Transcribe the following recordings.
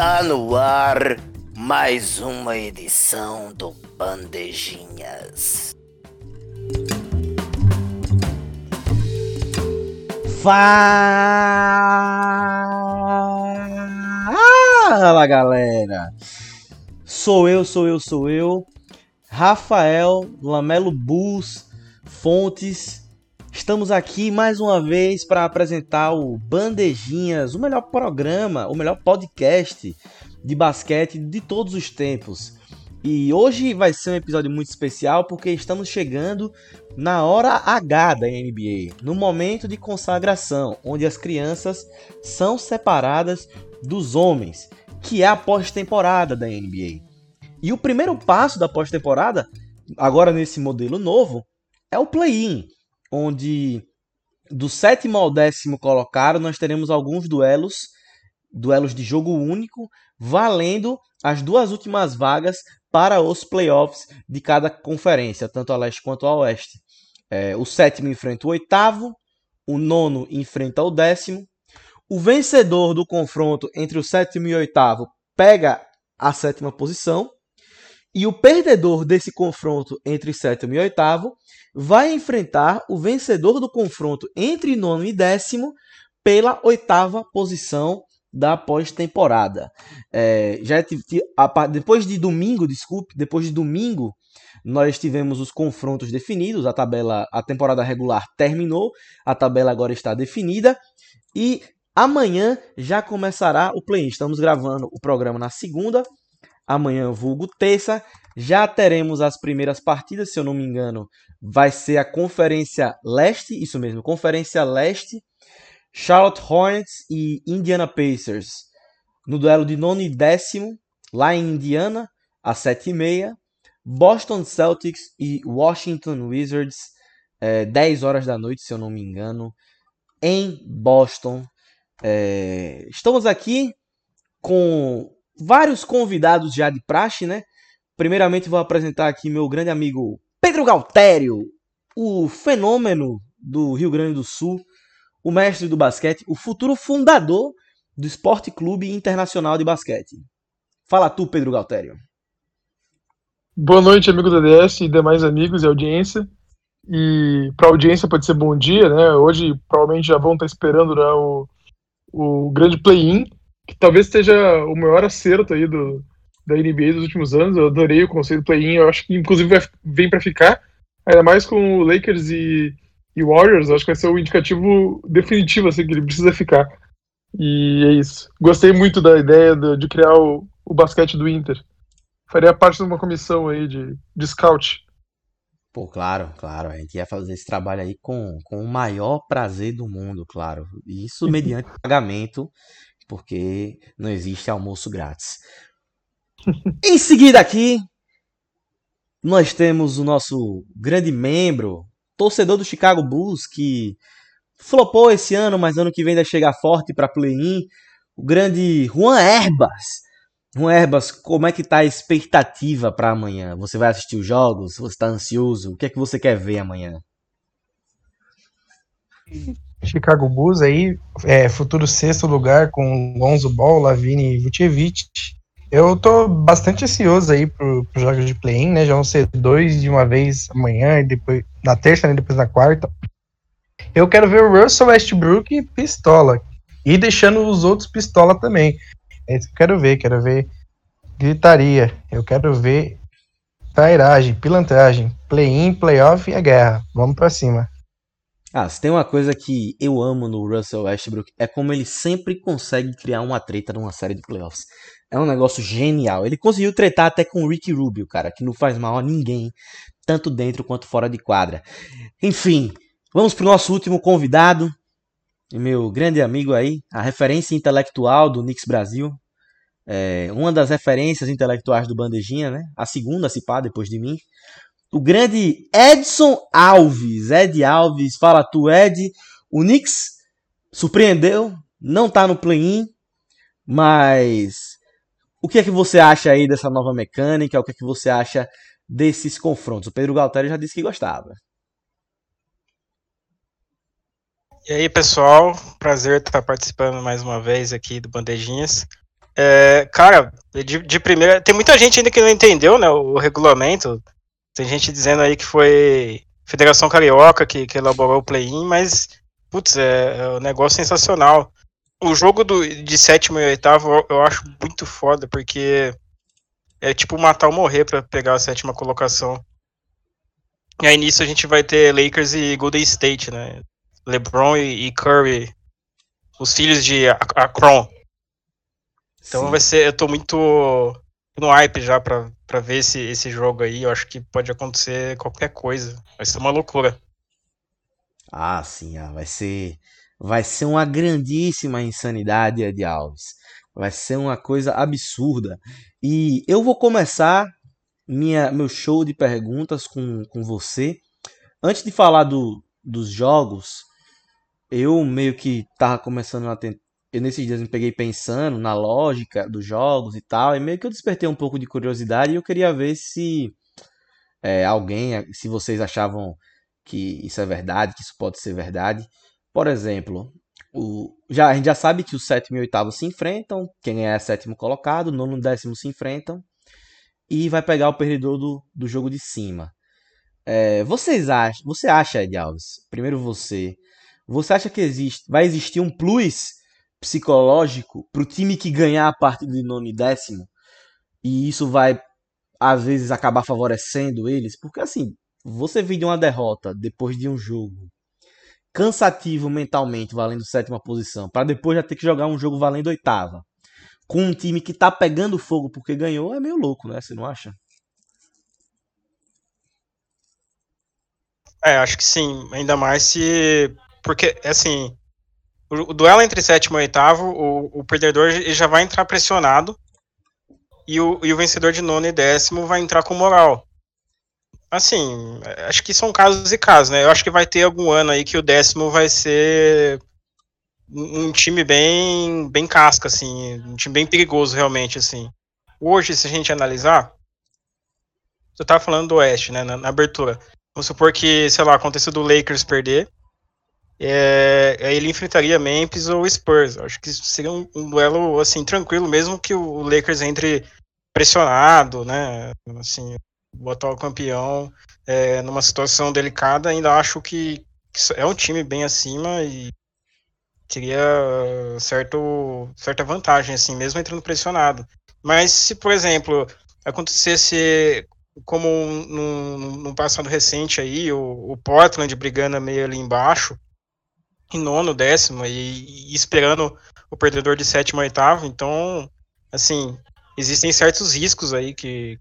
Está no ar mais uma edição do Bandejinhas. Fala galera! Sou eu, sou eu, sou eu, Rafael Lamelo Bus Fontes. Estamos aqui mais uma vez para apresentar o Bandejinhas, o melhor programa, o melhor podcast de basquete de todos os tempos. E hoje vai ser um episódio muito especial porque estamos chegando na hora H da NBA, no momento de consagração, onde as crianças são separadas dos homens, que é a pós-temporada da NBA. E o primeiro passo da pós-temporada, agora nesse modelo novo, é o play-in, onde do sétimo ao décimo colocado nós teremos alguns duelos, duelos de jogo único, valendo as duas últimas vagas para os playoffs de cada conferência, tanto a leste quanto a oeste. É, o sétimo enfrenta o oitavo, o nono enfrenta o décimo. O vencedor do confronto entre o sétimo e o oitavo pega a sétima posição. E o perdedor desse confronto entre sétimo e oitavo vai enfrentar o vencedor do confronto entre nono e décimo pela oitava posição da pós-temporada. É, já depois de domingo, desculpe, depois de domingo nós tivemos os confrontos definidos, a tabela, a temporada regular terminou, a tabela agora está definida e amanhã já começará o play-in. Estamos gravando o programa na segunda, amanhã vulgo terça, já teremos as primeiras partidas, se eu não me engano, vai ser a Conferência Leste, isso mesmo, Conferência Leste Charlotte Hornets e Indiana Pacers. No duelo de nono e décimo, lá em Indiana, às sete e meia. Boston Celtics e Washington Wizards, é, 10 horas da noite, se eu não me engano, em Boston. É, estamos aqui com vários convidados já de praxe, né? Primeiramente vou apresentar aqui meu grande amigo Pedro Galtério, o fenômeno do Rio Grande do Sul, o mestre do basquete, o futuro fundador do Esporte Clube Internacional de Basquete. Fala tu, Pedro Galtério. Boa noite, amigo do DS e demais amigos e audiência. E para a audiência pode ser bom dia, né? Hoje provavelmente já vão estar esperando né, o, o grande play-in, que talvez seja o maior acerto aí do, da NBA dos últimos anos. Eu adorei o conceito do play-in, eu acho que inclusive vai, vem para ficar, ainda mais com o Lakers e, e Warriors, acho que vai ser o indicativo definitivo assim, que ele precisa ficar. E é isso. Gostei muito da ideia de, de criar o, o basquete do Inter. Faria parte de uma comissão aí de, de scout. Pô, claro, claro. A gente ia fazer esse trabalho aí com, com o maior prazer do mundo, claro. Isso mediante pagamento, porque não existe almoço grátis. em seguida aqui, nós temos o nosso grande membro, torcedor do Chicago Bulls que flopou esse ano, mas ano que vem vai chegar forte para play-in. O grande Juan Herbas. Juan Herbas, como é que tá a expectativa para amanhã? Você vai assistir os jogos? Você está ansioso? O que é que você quer ver amanhã? Chicago Bulls aí, é, futuro sexto lugar com Lonzo Ball, Lavine e Vucevic. Eu tô bastante ansioso aí pro, pro jogos de play-in, né? Já vão ser dois de uma vez amanhã e depois na terça, né? Depois na quarta. Eu quero ver o Russell Westbrook pistola. E deixando os outros pistola também. É isso que eu quero ver, quero ver gritaria. Eu quero ver trairagem, pilantragem, play-in, playoff e a guerra. Vamos pra cima. Ah, se tem uma coisa que eu amo no Russell Westbrook é como ele sempre consegue criar uma treta numa série de playoffs. É um negócio genial. Ele conseguiu tretar até com o Ricky Rubio, cara, que não faz mal a ninguém, tanto dentro quanto fora de quadra. Enfim, vamos pro nosso último convidado, meu grande amigo aí, a referência intelectual do Knicks Brasil. É, uma das referências intelectuais do Bandejinha, né? A segunda, se pá, depois de mim. O grande Edson Alves. Ed Alves, fala tu, Ed. O Knicks surpreendeu, não tá no play-in, mas o que é que você acha aí dessa nova mecânica? O que é que você acha desses confrontos? O Pedro Galtério já disse que gostava. E aí, pessoal, prazer estar participando mais uma vez aqui do Bandejinhas. É, cara, de, de, primeira. Tem muita gente ainda que não entendeu né, o, o regulamento. Tem gente dizendo aí que foi Federação Carioca que, que elaborou o play-in, mas, putz, é, é, um negócio sensacional. O jogo do, de sétimo e oitavo eu, eu acho muito foda, porque é tipo matar ou morrer para pegar a sétima colocação. E aí nisso a gente vai ter Lakers e Golden State, né? LeBron e, e Curry, os filhos de Akron. Então Sim. vai ser, eu tô muito no hype já pra, pra ver esse, esse jogo aí. Eu acho que pode acontecer qualquer coisa. Vai ser uma loucura. Ah, sim, ah, vai ser. Vai ser uma grandíssima insanidade, Ed Alves. Vai ser uma coisa absurda. E eu vou começar minha, meu show de perguntas com, com você. Antes de falar do, dos jogos, eu meio que tava começando a. Eu nesses dias me peguei pensando na lógica dos jogos e tal, e meio que eu despertei um pouco de curiosidade e eu queria ver se é, alguém, se vocês achavam que isso é verdade, que isso pode ser verdade. Por exemplo, o, já, a gente já sabe que o sétimo e o oitavo se enfrentam, quem é sétimo colocado, nono e décimo se enfrentam, e vai pegar o perdedor do, do jogo de cima. É, vocês acham, você acha, Ed Alves, primeiro você, você acha que existe, vai existir um plus psicológico para o time que ganhar a partir de nono e décimo? E isso vai, às vezes, acabar favorecendo eles? Porque, assim, você vir de uma derrota depois de um jogo cansativo mentalmente, valendo sétima posição, para depois já ter que jogar um jogo valendo oitava, com um time que tá pegando fogo porque ganhou, é meio louco, né? Você não acha? É, acho que sim. Ainda mais se porque, assim, o, duelo entre sétimo e oitavo, o, o perdedor já vai entrar pressionado e o, e o vencedor de nono e décimo vai entrar com moral. Assim, acho que são casos e casos, né? Eu acho que vai ter algum ano aí que o décimo vai ser um time bem, bem casca, assim, um time bem perigoso, realmente, assim. Hoje, se a gente analisar, eu tava falando do Oeste, né, na, na abertura. Vamos supor que, sei lá, aconteceu do Lakers perder, é, ele enfrentaria Memphis ou Spurs. Acho que seria um, um, duelo assim tranquilo, mesmo que o Lakers entre pressionado, né? Assim, o atual campeão é, numa situação delicada, ainda acho que, que, é um time bem acima e teria certo, certa vantagem, assim, mesmo entrando pressionado. Mas se, por exemplo, acontecesse como no, no passado recente aí, o, o Portland brigando meio ali embaixo, em nono, décimo e, e esperando o perdedor de sétimo, oitavo. Então, assim, existem certos riscos aí que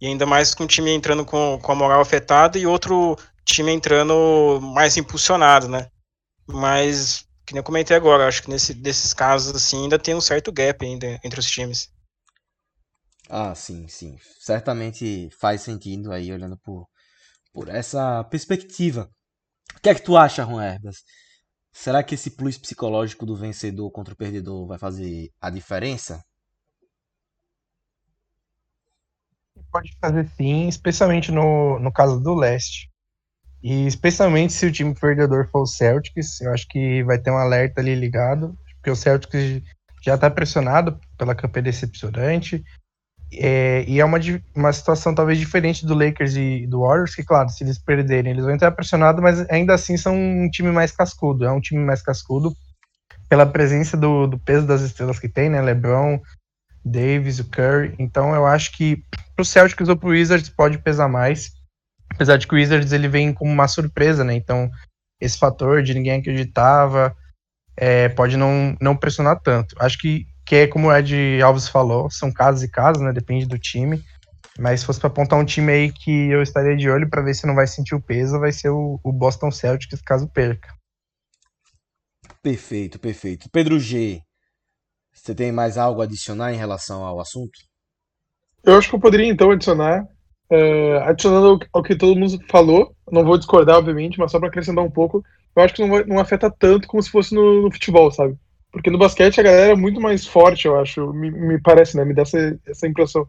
e ainda mais com o time entrando com, com a moral afetada e outro time entrando mais impulsionado, né? Mas, que nem eu comentei agora, acho que nesse, desses casos, assim, ainda tem um certo gap ainda entre os times. Ah, sim, sim. Certamente faz sentido aí, olhando por, por essa perspectiva. O que é que tu acha, Juan Herbas? Será que esse plus psicológico do vencedor contra o perdedor vai fazer a diferença? Pode fazer sim, especialmente no, no caso do leste. E especialmente se o time perdedor for o Celtics, eu acho que vai ter um alerta ali ligado, porque o Celtics já está pressionado pela campanha decepcionante, é, e é uma, uma situação talvez diferente do Lakers e do Warriors, que, claro, se eles perderem, eles vão entrar pressionados, mas ainda assim são um time mais cascudo. É um time mais cascudo pela presença do, do peso das estrelas que tem, né? LeBron, Davis, o Curry. Então eu acho que pro Celtics ou pro Wizards pode pesar mais. Apesar de que o Wizards ele vem como uma surpresa, né? Então esse fator de ninguém acreditava é, pode não, não pressionar tanto. Acho que que é como o Ed Alves falou, são casos e casos, né? Depende do time. Mas se fosse para apontar um time aí que eu estaria de olho para ver se não vai sentir o peso, vai ser o, o Boston Celtics caso perca. Perfeito, perfeito. Pedro G, você tem mais algo a adicionar em relação ao assunto? Eu acho que eu poderia então adicionar, uh, adicionando ao, ao, que todo mundo falou, não vou discordar, obviamente, mas só para acrescentar um pouco, eu acho que não, vai, não afeta tanto como se fosse no, no futebol, sabe? Porque no basquete a galera é muito mais forte, eu acho. Me, me parece, né? Me dá essa, essa impressão.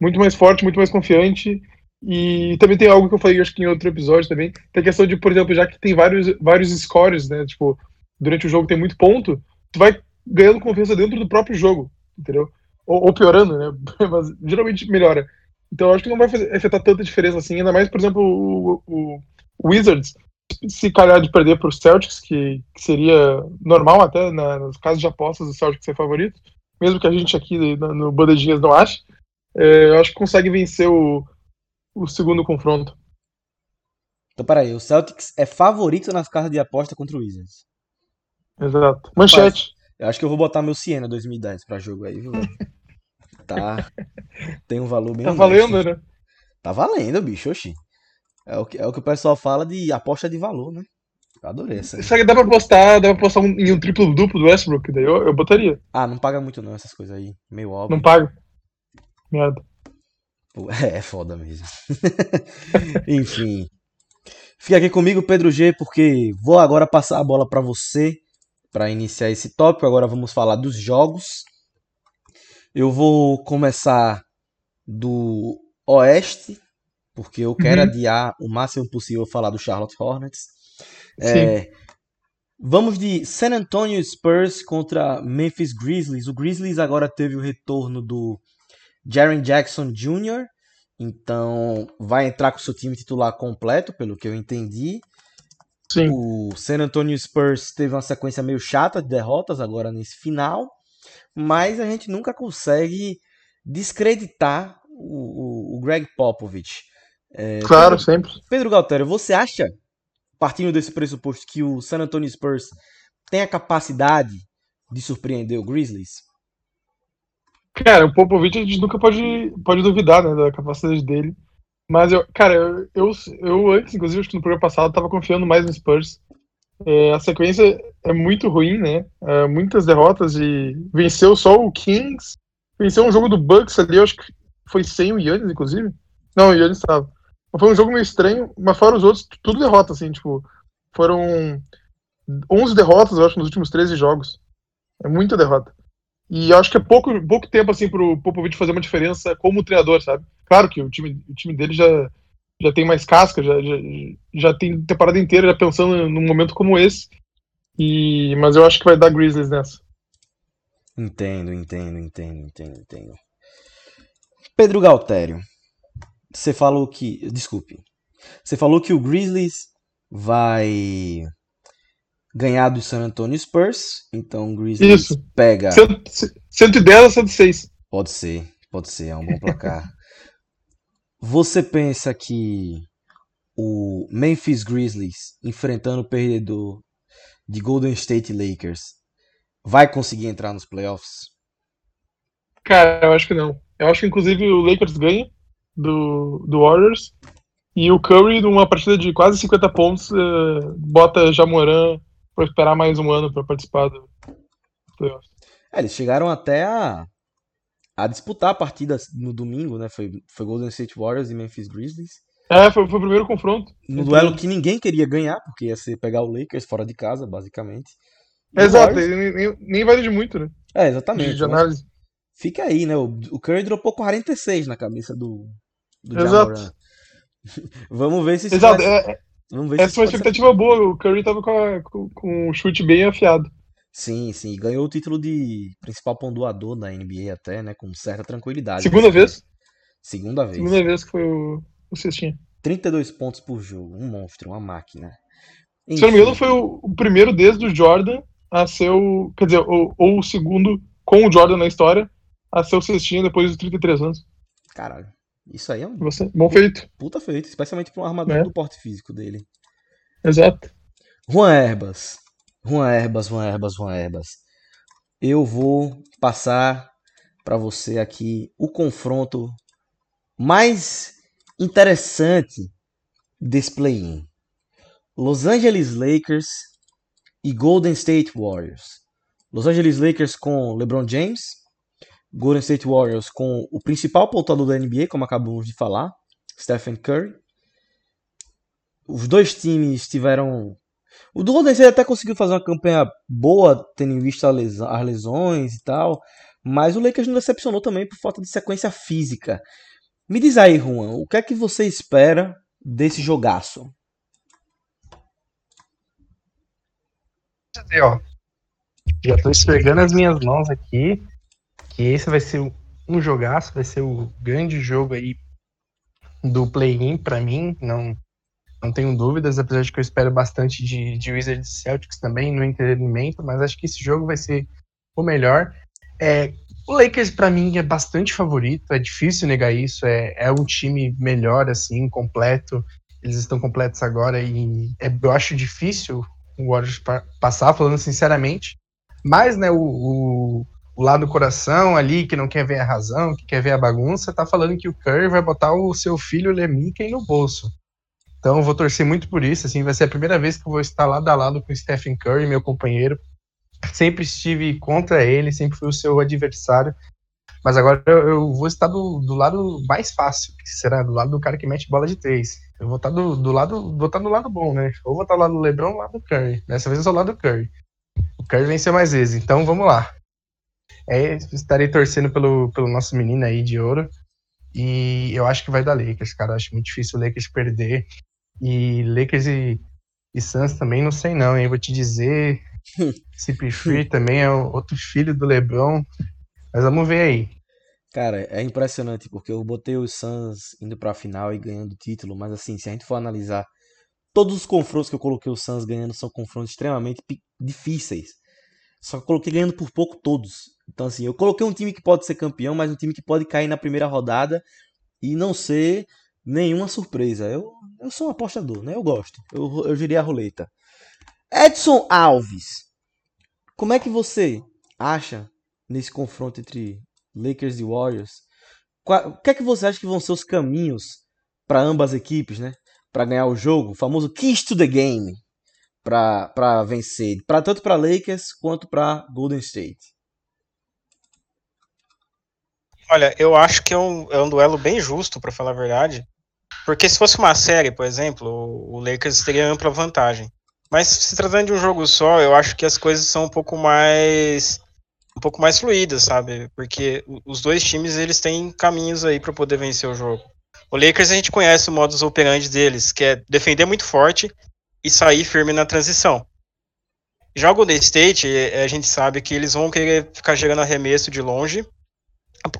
Muito mais forte, muito mais confiante. E também tem algo que eu falei, acho que em outro episódio também. Tem a questão de, por exemplo, já que tem vários, vários scores, né? Tipo, durante o jogo tem muito ponto, tu vai ganhando confiança dentro do próprio jogo, entendeu? ou, ou piorando, né? Mas geralmente melhora. Então acho que não vai afetar tanta diferença assim, ainda mais, por exemplo, o, o, o Wizards, se calhar de perder para os Celtics, que, que, seria normal até na, nos casos de apostas do Celtics ser favorito, mesmo que a gente aqui no, no Bandejinhas não ache, é, eu acho que consegue vencer o, o segundo confronto. Então, peraí, o Celtics é favorito nas casas de aposta contra o Wizards. Exato. Manchete. eu acho que eu vou botar meu Siena 2010 pra jogo aí, viu? tá. Tem um valor bem. Tá valendo, né? Tá valendo, bicho, oxi. É o, que, é o que o pessoal fala de aposta de valor, né? Eu adorei essa. Isso aí dá pra postar, dá pra postar um, em um triplo duplo do Westbrook, daí eu, eu botaria. Ah, não paga muito não essas coisas aí. Meio óbvio. Não paga. Merda. É, é foda mesmo. Enfim. Fica aqui comigo, Pedro G, porque vou agora passar a bola para você para iniciar esse tópico. Agora vamos falar dos jogos. Eu vou começar do Oeste, porque eu quero uhum. adiar o máximo possível falar do Charlotte Hornets. É, vamos de San Antonio Spurs contra Memphis Grizzlies. O Grizzlies agora teve o retorno do Jaren Jackson Jr., então vai entrar com o seu time titular completo, pelo que eu entendi. Sim. O San Antonio Spurs teve uma sequência meio chata de derrotas agora nesse final, mas a gente nunca consegue descreditar o, o, o Greg Popovich. É, claro, Pedro, sempre. Pedro Galtério, você acha, partindo desse pressuposto, que o San Antonio Spurs tem a capacidade de surpreender o Grizzlies? Cara, o Popovich a gente nunca pode, pode duvidar né, da capacidade dele. Mas, eu, cara, eu, eu, eu antes, inclusive, acho que no programa passado, tava confiando mais no Spurs. É, a sequência é muito ruim, né? É, muitas derrotas e venceu só o Kings. Venceu um jogo do Bucks ali, acho que foi sem o Yannis, inclusive. Não, o Yannis estava. Foi um jogo meio estranho, mas fora os outros, tudo derrota, assim, tipo, foram 11 derrotas, eu acho, nos últimos 13 jogos. É muita derrota. E acho que é pouco, pouco tempo, assim, pro Popovich fazer uma diferença como treinador, sabe? Claro que o time, o time dele já, já tem mais casca, já, já, já tem temporada inteira já pensando num momento como esse. E, mas eu acho que vai dar Grizzlies nessa. Entendo, entendo, entendo, entendo, entendo. Pedro Galtério, você falou que. Desculpe. Você falou que o Grizzlies vai ganhar do San Antonio Spurs. Então o Grizzlies Isso. pega. 110 a 106. Pode ser, pode ser, é um bom placar. Você pensa que o Memphis Grizzlies enfrentando o perdedor de Golden State Lakers vai conseguir entrar nos playoffs? Cara, eu acho que não. Eu acho que inclusive o Lakers ganha do, do Warriors. E o Curry, numa partida de quase 50 pontos, uh, bota Jamoran para esperar mais um ano para participar do playoffs. É, eles chegaram até a, a disputar a partida no domingo, né? Foi, foi Golden State Warriors e Memphis Grizzlies. É, foi, foi o primeiro confronto. No duelo que ninguém queria ganhar, porque ia ser pegar o Lakers fora de casa, basicamente. Exato, Warriors... nem, nem vale de muito, né? É, exatamente. De, de análise. Fica aí, né? O, o Curry dropou 46 na cabeça do, do Exato. Vamos ver se Exato, é, Vamos ver Essa foi uma expectativa boa. O Curry tava com, a, com, com um chute bem afiado. Sim, sim. Ganhou o título de principal pontuador da NBA até, né? Com certa tranquilidade. Segunda vez? Segunda vez. Segunda vez que foi o, o cestinha. 32 pontos por jogo. Um monstro, uma máquina. Enfim. Se não me engano, foi o, o, primeiro desde o Jordan a ser o. Quer dizer, ou, ou o segundo com o Jordan na história a ser o cestinha depois dos 33 anos. Caralho. Isso aí é um. Você, bom feito. Puta feito, especialmente para um armador é. do porte físico dele. Exato. Juan Herbas. Juan Herbas, Juan Herbas, Juan Herbas. Eu vou passar para você aqui o confronto mais interessante desse play-in. Los Angeles Lakers e Golden State Warriors. Los Angeles Lakers com LeBron James, Golden State Warriors com o principal pontuador da NBA, como acabamos de falar, Stephen Curry. Os dois times tiveram. O do Golden State até conseguiu fazer uma campanha boa, tendo em vista as lesões e tal. Mas o Lakers não decepcionou também por falta de sequência física. Me diz aí, Juan, o que é que você espera desse jogaço? Já estou esfregando as minhas mãos aqui que esse vai ser um jogaço, vai ser o grande jogo aí do play-in para mim, não não tenho dúvidas, apesar de que eu espero bastante de, de Wizards Celtics também no entretenimento, mas acho que esse jogo vai ser o melhor. É, o Lakers, para mim, é bastante favorito, é difícil negar isso. É, é um time melhor, assim, completo. Eles estão completos agora e é, eu acho difícil o Warriors passar, falando sinceramente. Mas, né, o, o, o, lado do coração ali, que não quer ver a razão, que quer ver a bagunça, tá falando que o Curry vai botar o seu filho Lemiken no bolso. Então, vou torcer muito por isso. Assim, vai ser a primeira vez que eu vou estar lado a lado com o Stephen Curry, meu companheiro, sempre estive contra ele, sempre fui o seu adversário. Mas agora eu, eu vou estar do, do, lado mais fácil, que será do lado do cara que mete bola de três. Eu vou estar do, do lado, vou estar do lado bom, né? Ou vou estar do lado do LeBron ou do lado do Curry. Dessa vez eu sou do lado do Curry. O Curry venceu mais vezes, então vamos lá. É, estarei torcendo pelo, pelo nosso menino aí de ouro. E eu acho que vai dar Lakers, cara. Eu acho muito difícil o Lakers perder. E Lakers e, e Suns também não sei não, hein? Vou te dizer, CP3 também é outro filho do LeBron. Mas vamos ver aí. Cara, é impressionante porque eu botei os Suns indo pra final e ganhando o título, mas assim, se a gente for analisar, todos os confrontos que eu coloquei os Suns ganhando são confrontos extremamente difíceis. Só que eu coloquei ganhando por pouco todos. Então assim, eu coloquei um time que pode ser campeão, mas um time que pode cair na primeira rodada e não ser nenhuma surpresa. Eu, eu sou um apostador, né? Eu gosto. Eu, eu girei a roleta. Edson Alves, como é que você acha nesse confronto entre Lakers e Warriors? o que é que você acha que vão ser os caminhos para ambas as equipes, né? Para ganhar o jogo, o famoso keys to the game, para vencer, para tanto para Lakers quanto para Golden State. Olha, eu acho que é um, é um duelo bem justo, para falar a verdade. Porque se fosse uma série, por exemplo, o Lakers teria ampla vantagem. Mas se tratando de um jogo só, eu acho que as coisas são um pouco mais um pouco mais fluídas, sabe? Porque os dois times eles têm caminhos aí para poder vencer o jogo. O Lakers a gente conhece o modus operandi deles, que é defender muito forte e sair firme na transição. Já o Golden State, a gente sabe que eles vão querer ficar gerando arremesso de longe,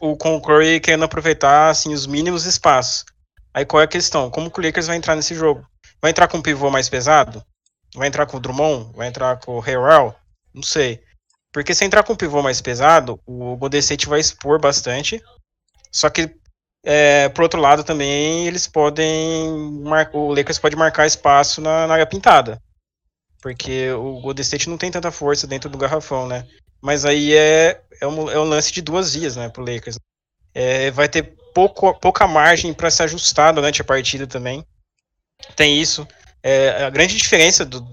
o com o Curry querendo aproveitar assim os mínimos espaços. Aí qual é a questão? Como que o Lakers vai entrar nesse jogo? Vai entrar com um pivô mais pesado? Vai entrar com o Drummond? Vai entrar com o Harrell? Não sei. Porque se entrar com um pivô mais pesado, o Golden State vai expor bastante. Só que, é, por outro lado, também eles podem. O Lakers pode marcar espaço na, na área pintada. Porque o Golden State não tem tanta força dentro do garrafão, né? Mas aí é, é, um, é um lance de duas vias, né, pro Lakers. É, vai ter pouco, pouca margem para se ajustar durante a partida também. Tem isso. É, a grande diferença do,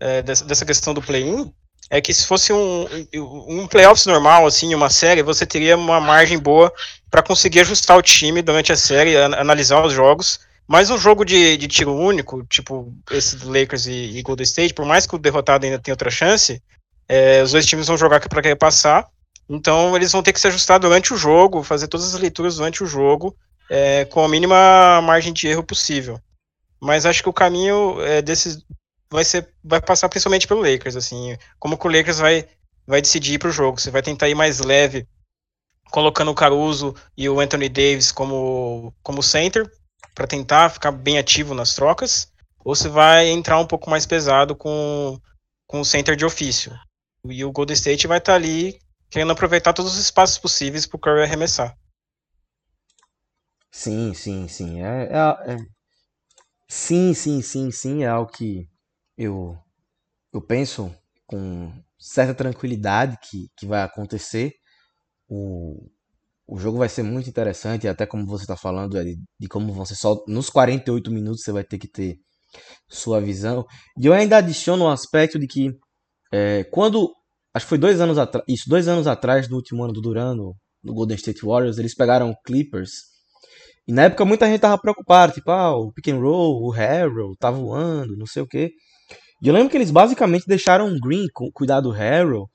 é, dessa, dessa, questão do play-in é que se fosse um, um playoffs normal, assim, uma série, você teria uma margem boa para conseguir ajustar o time durante a série, analisar os jogos. Mas um jogo de, de tiro único, tipo esse do Lakers e, e Golden State, por mais que o derrotado ainda tenha outra chance, é, os dois times vão jogar para querer passar. Então eles vão ter que se ajustar durante o jogo, fazer todas as leituras durante o jogo, é, com a mínima margem de erro possível. Mas acho que o caminho é, desses vai ser vai passar principalmente pelo Lakers, assim, como que o Lakers vai vai decidir para o jogo. Você vai tentar ir mais leve, colocando o Caruso e o Anthony Davis como como center para tentar ficar bem ativo nas trocas, ou você vai entrar um pouco mais pesado com com o center de ofício. E o Golden State vai estar tá ali querendo aproveitar todos os espaços possíveis para o Curry arremessar. Sim, sim, sim. É, é, é, Sim, sim, sim, sim. É algo que eu, eu penso com certa tranquilidade que, que vai acontecer. O, o jogo vai ser muito interessante, até como você está falando, de, de como você só nos 48 minutos você vai ter que ter sua visão. E eu ainda adiciono um aspecto de que é, quando acho que foi dois anos atrás, isso, dois anos atrás, no último ano do Durano, no Golden State Warriors, eles pegaram o Clippers. E na época muita gente tava preocupada, tipo, ah, o pick and roll, o Harrell tá voando, não sei o quê. E eu lembro que eles basicamente deixaram o Green cuidar do Harrell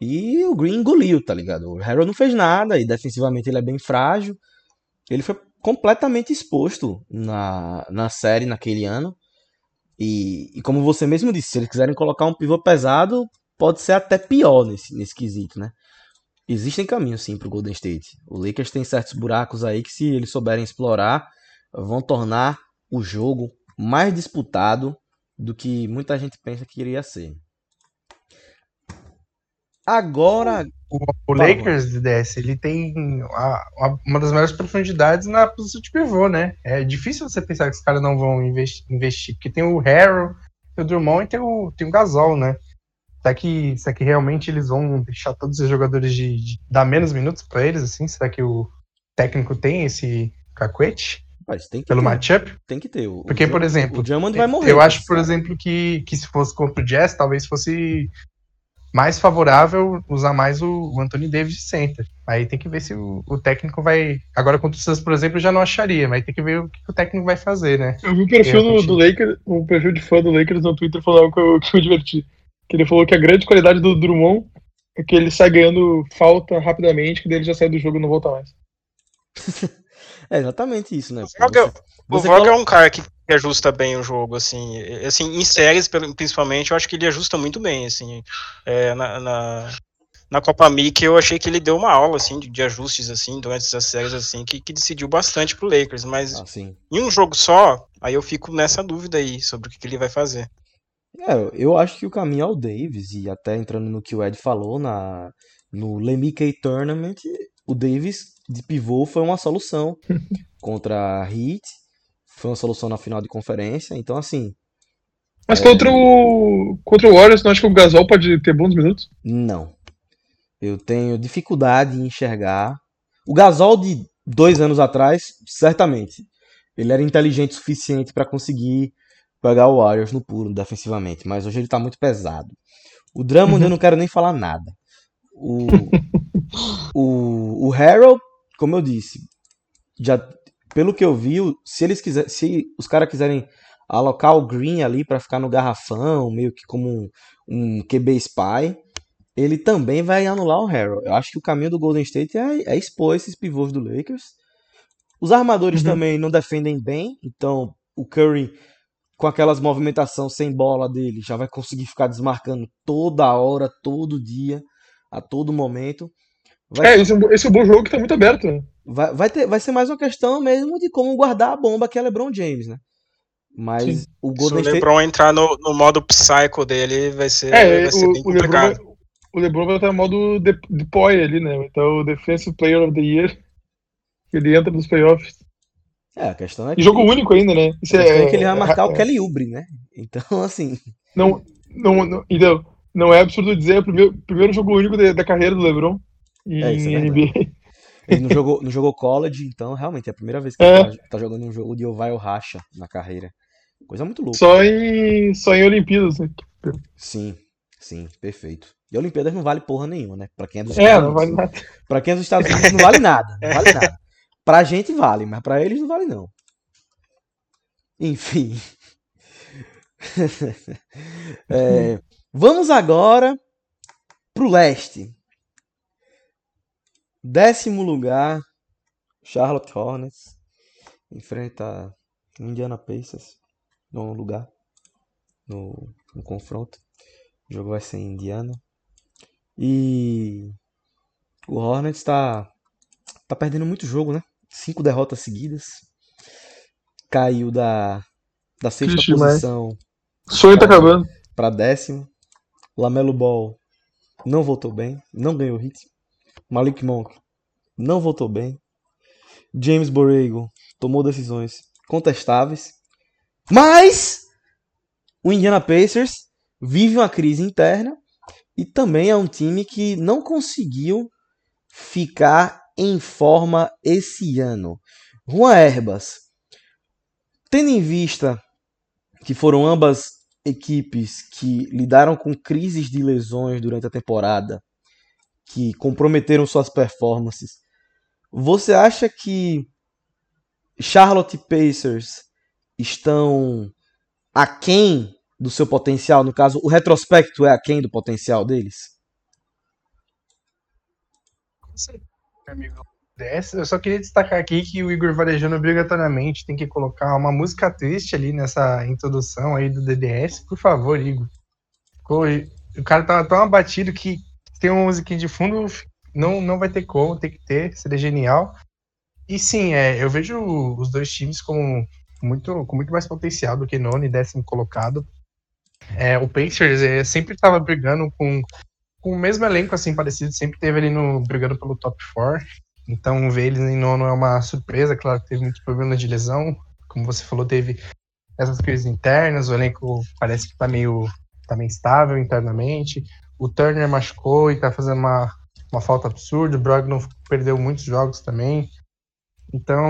e o Green engoliu, tá ligado? O Harrell não fez nada e defensivamente ele é bem frágil. Ele foi completamente exposto na, na série naquele ano. E, e como você mesmo disse, se eles quiserem colocar um pivô pesado, pode ser até pior nesse, nesse quesito, né? existem caminhos sim para o Golden State. O Lakers tem certos buracos aí que, se eles souberem explorar, vão tornar o jogo mais disputado do que muita gente pensa que iria ser. Agora. O, o Lakers, DS, ele tem a, a, uma das maiores profundidades na posição de pivô, né? É difícil você pensar que os caras não vão investir, investir, porque tem o Harrell, tem o Drummond e tem o, tem o Gasol, né? Será que, será que realmente eles vão deixar todos os jogadores de, de dar menos minutos para eles, assim? Será que o técnico tem esse cacuete? pelo matchup? Tem que ter. O, Porque, o por exemplo, o Drummond vai morrer. Eu acho, por exemplo, que, que se fosse contra o Jazz, talvez fosse mais favorável usar mais o, o Anthony Davis de center. Aí tem que ver se o, o técnico vai. Agora contra o Suns, por exemplo, já não acharia, mas tem que ver o que, que o técnico vai fazer, né? Eu vi o perfil do, do Lakers, o perfil de fã do Lakers no Twitter falando que eu, que eu me diverti. Que ele falou que a grande qualidade do Drummond é que ele sai ganhando falta rapidamente, que dele já sai do jogo e não volta mais. é exatamente isso, né? O Vog é um cara que ajusta bem o jogo, assim, assim, em séries, principalmente, eu acho que ele ajusta muito bem, assim, é, na, na, na, Copa Mickey eu achei que ele deu uma aula, assim, de, de ajustes, assim, durante essas séries, assim, que, que decidiu bastante pro Lakers, mas ah, em um jogo só, aí eu fico nessa dúvida aí, sobre o que, que ele vai fazer. É, eu acho que o caminho é o Davis, e até entrando no que o Ed falou, na, no Lemickey Tournament, o Davis de pivô foi uma solução contra a Heat, foi uma solução na final de conferência, então assim. Mas é... contra o contra o Warriors, não acho que o Gasol pode ter bons minutos? Não. Eu tenho dificuldade em enxergar. O Gasol de dois anos atrás, certamente. Ele era inteligente o suficiente para conseguir pegar o Warriors no puro defensivamente, mas hoje ele tá muito pesado. O Drummond eu não quero nem falar nada. O, o, o Harold, como eu disse, já pelo que eu vi, se eles quiser, se os caras quiserem alocar o Green ali para ficar no garrafão, meio que como um, um QB spy, ele também vai anular o Harrell. Eu acho que o caminho do Golden State é, é expor esses pivôs do Lakers. Os armadores uhum. também não defendem bem, então o Curry com aquelas movimentações sem bola dele já vai conseguir ficar desmarcando toda hora, todo dia, a todo momento. Vai... É, esse, é esse é um bom jogo que tá muito aberto, né? Vai, vai, ter, vai ser mais uma questão mesmo de como guardar a bomba que é LeBron James, né? Mas Sim. o Golden Se o LeBron entrar no, no modo psycho dele, vai ser, é, vai ser o, bem complicado. O LeBron, o LeBron vai estar no modo de, deploy ali, né? Então, o Defensive Player of the Year, ele entra nos playoffs. É, a questão é que... Jogo único ainda, né? Isso é, é que ele vai marcar é, o Kelly Oubre, né? Então, assim... Não, não, não, então, não é absurdo dizer, é o primeiro, primeiro jogo único de, da carreira do LeBron em é, é NBA. Ele não jogou, não jogou college, então realmente é a primeira vez que é. ele tá, tá, jogando um jogo de oval racha na carreira. Coisa muito louca. Só em, só em Olimpíadas, né? Sim, sim, perfeito. E Olimpíadas não vale porra nenhuma, né? Pra quem é dos é, Estados Unidos. É, não vale nada. Pra quem é dos Estados Unidos não vale nada. Não vale nada. Pra gente vale, mas pra eles não vale não. Enfim. é, vamos agora pro leste. Décimo lugar, Charlotte Hornets enfrenta Indiana Pacers no lugar no, no confronto. O jogo vai ser em Indiana. E o Hornets está tá perdendo muito jogo, né? Cinco derrotas seguidas. Caiu da, da sexta Ixi, posição. Sonho tá acabando. Para décimo. Lamelo Ball não voltou bem, não ganhou ritmo. Malik Monk não votou bem. James Borrego tomou decisões contestáveis. Mas o Indiana Pacers vive uma crise interna e também é um time que não conseguiu ficar em forma esse ano. Juan Herbas, tendo em vista que foram ambas equipes que lidaram com crises de lesões durante a temporada que comprometeram suas performances. Você acha que Charlotte Pacers estão aquém do seu potencial? No caso, o retrospecto é aquém do potencial deles? Amigo. Eu só queria destacar aqui que o Igor Varejano obrigatoriamente tem que colocar uma música triste ali nessa introdução aí do DDS. Por favor, Igor. O cara tá tão abatido que tem uma musiquinha de fundo, não, não vai ter como, tem que ter, seria genial. E sim, é, eu vejo os dois times como muito, com muito mais potencial do que nono e décimo colocado. É, o Pacers é, sempre estava brigando com, com o mesmo elenco, assim, parecido, sempre teve ali no, brigando pelo top 4. Então, ver eles em nono é uma surpresa, claro que teve muitos problemas de lesão, como você falou, teve essas crises internas, o elenco parece que está meio, tá meio estável internamente. O Turner machucou e está fazendo uma, uma falta absurda, o Brogdon perdeu muitos jogos também. Então,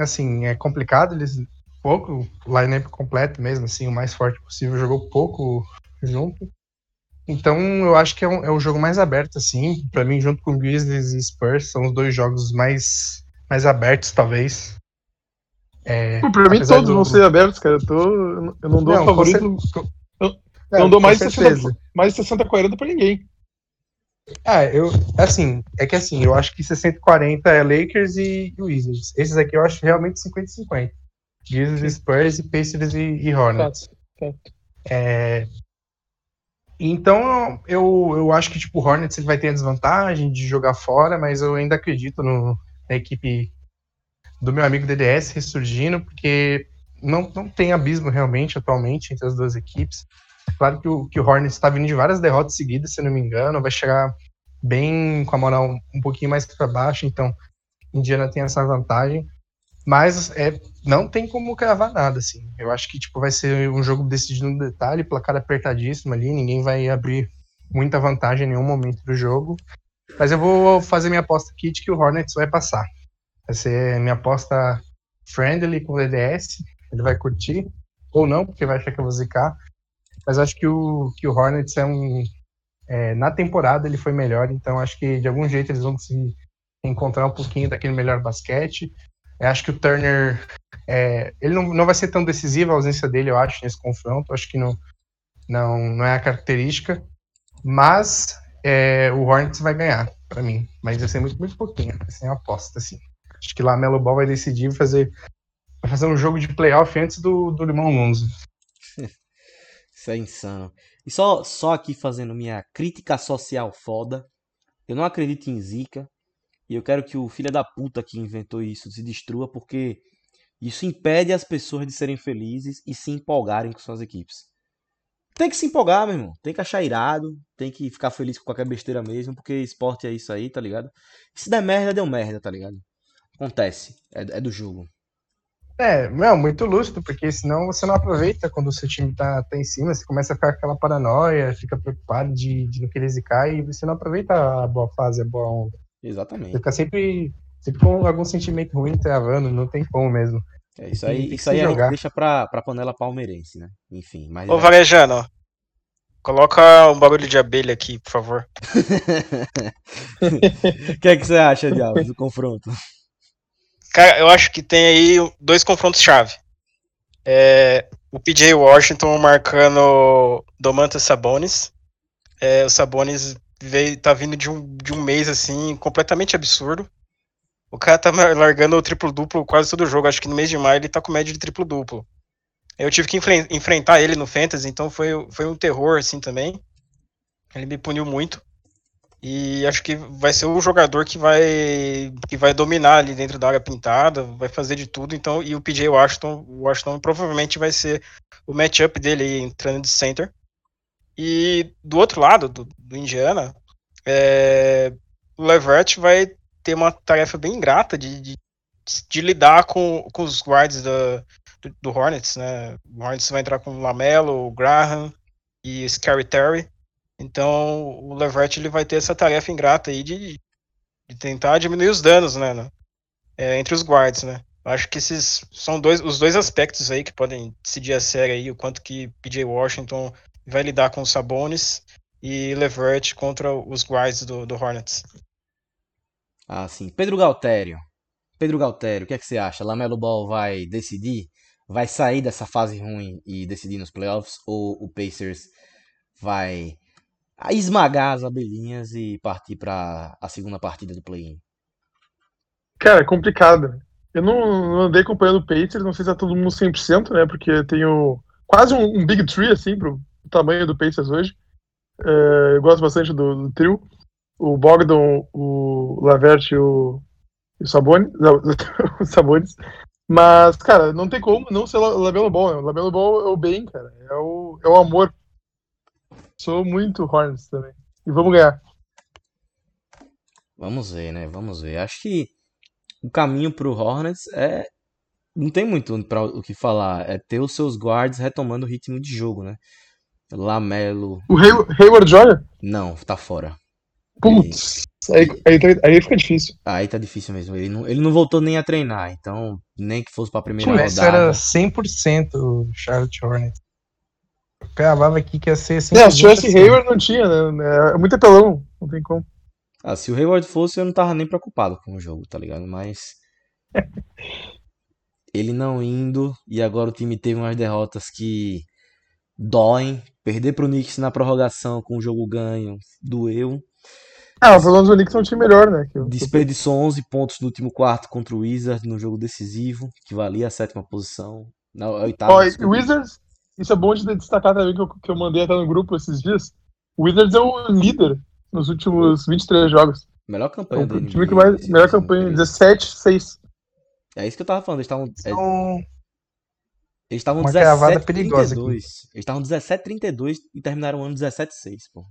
assim, é complicado, eles pouco, o lineup completo mesmo, assim, o mais forte possível, jogou pouco junto. Então, eu acho que é, um, é o jogo mais aberto, assim, para mim, junto com Grizzlies e Spurs, são os dois jogos mais, mais abertos, talvez. É, pra mim, todos do... vão ser abertos, cara. Eu, tô, eu não dou não, favorito. Eu, eu não dou mais de, 60, mais de 60 40 pra ninguém. Ah, eu, assim, é que assim, eu acho que 60-40 é Lakers e Wizards. Esses aqui eu acho realmente 50-50. Grizzlies, Spurs e Pacers e, e Hornets. É, então, eu, eu acho que tipo, o Hornets ele vai ter a desvantagem de jogar fora, mas eu ainda acredito no, na equipe do meu amigo DDS ressurgindo, porque não, não tem abismo realmente atualmente entre as duas equipes. Claro que o, que o Hornets está vindo de várias derrotas seguidas, se não me engano, vai chegar bem com a moral um, um pouquinho mais para baixo, então Indiana tem essa vantagem. Mas é, não tem como cravar nada, assim. Eu acho que tipo, vai ser um jogo decidido no detalhe, placar apertadíssimo ali, ninguém vai abrir muita vantagem em nenhum momento do jogo. Mas eu vou fazer minha aposta aqui de que o Hornets vai passar. Vai ser minha aposta friendly com o DDS, ele vai curtir, ou não, porque vai achar que eu vou zicar. Mas acho que o, que o Hornets é um. É, na temporada ele foi melhor, então acho que de algum jeito eles vão se encontrar um pouquinho daquele melhor basquete. Eu acho que o Turner. É, ele não, não vai ser tão decisivo a ausência dele, eu acho, nesse confronto. Acho que não, não, não é a característica. Mas é, o Hornets vai ganhar, para mim. Mas vai ser muito, muito pouquinho. Vai ser uma aposta, assim. Acho que lá Melo Ball vai decidir fazer, vai fazer um jogo de playoff antes do, do Limão Lonzo. Isso é insano. E só, só aqui fazendo minha crítica social foda. Eu não acredito em Zika. E eu quero que o filho da puta que inventou isso se destrua, porque isso impede as pessoas de serem felizes e se empolgarem com suas equipes. Tem que se empolgar, meu irmão. Tem que achar irado. Tem que ficar feliz com qualquer besteira mesmo, porque esporte é isso aí, tá ligado? Se der merda, deu merda, tá ligado? Acontece. É, é do jogo. É, não, muito lúcido, porque senão você não aproveita quando o seu time tá, tá em cima, você começa a ficar aquela paranoia, fica preocupado de, de não querer zicar e você não aproveita a boa fase, a boa onda. Exatamente. Fica sempre, sempre com algum sentimento ruim travando, não tem como mesmo. É, isso aí, isso aí a gente deixa pra, pra panela palmeirense, né? Enfim. Mas Ô, é... Valejano, coloca um bagulho de abelha aqui, por favor. O que é que você acha, Diabo, do confronto? Cara, eu acho que tem aí dois confrontos-chave. É, o PJ Washington marcando Domantas Sabonis. É, o Sabonis veio, tá vindo de um, de um mês assim, completamente absurdo. O cara tá largando o triplo-duplo quase todo jogo. Acho que no mês de maio ele tá com média de triplo-duplo. Eu tive que enfre enfrentar ele no Fantasy, então foi, foi um terror assim também. Ele me puniu muito. E acho que vai ser o jogador que vai que vai dominar ali dentro da área pintada, vai fazer de tudo. Então, e o PJ Washington, o Washington provavelmente vai ser o matchup dele entrando de center. E do outro lado, do, do Indiana, é, o Levert vai ter uma tarefa bem ingrata de, de, de lidar com, com os guards do, do, do, Hornets, né? O Hornets vai entrar com o Lamelo, o Graham e o Scary Terry. Então o Levert ele vai ter essa tarefa ingrata aí de, de tentar diminuir os danos, né? né é, entre os guards, né? Acho que esses são dois, os dois aspectos aí que podem decidir a série aí, o quanto que PJ Washington vai lidar com os Sabonis e Levert contra os guards do, do Hornets. Ah, sim. Pedro Galtério. Pedro Galtério, o que é que você acha? Lamelo Ball vai decidir? Vai sair dessa fase ruim e decidir nos playoffs? Ou o Pacers vai esmagar as abelhinhas e partir para a segunda partida do play-in? Cara, é complicado. Eu não, não, andei acompanhando o Pacers, não sei se é todo mundo 100%, né? Porque tenho quase um, um big tree, assim, pro, tamanho do Pacers hoje. É, eu gosto bastante do, do trio. o Bogdan, o Lavert e o, o Sabonis, o Sabonis. Mas, cara, não tem como não ser La- Lamelo Ball. Né? O Lamelo Ball é o bem, cara. É o, é o amor. Sou muito Hornets também. E vamos ganhar. Vamos ver, né? Vamos ver. Acho que o caminho pro Hornets é. Não tem muito pra o que falar. É ter os seus guards retomando o ritmo de jogo, né? Lamelo. O Hay Hayward joga? Não, tá fora. Putz. Aí, aí, tá- aí fica difícil. Aí tá difícil mesmo. Ele não, ele não voltou nem a treinar. Então, nem que fosse pra primeira Isso rodada. era 100% o Charlotte Hornets. Eu cravava aqui que ia ser 100%. É, se tivesse Hayward não tinha, né? É muito apelão. Não tem como. Ah, se o Hayward fosse, eu não tava nem preocupado com o jogo, tá ligado? Mas. Ele não indo, e agora o time teve umas derrotas que doem. Perder pro Knicks na prorrogação com o jogo ganho doeu. Ah, pelo menos o Knicks é um time melhor, né? o- Desperdiçou 11 pontos no último quarto contra o Wizards no jogo decisivo, que valia a sétima posição. Na oitava. Ó, e o desculpa. Wizards, isso é bom de destacar também que eu, que eu mandei até no grupo esses dias. O Wizards é o líder nos últimos 23 jogos. Melhor É campanha dele. time que mais. Melhor campanha, 17, 6. É isso que eu tava falando. Eles estavam. é, Então, Eles estavam Uma 17 cravada perigosa 32. Eles estavam 17 32 e terminaram o ano 17 6, pô.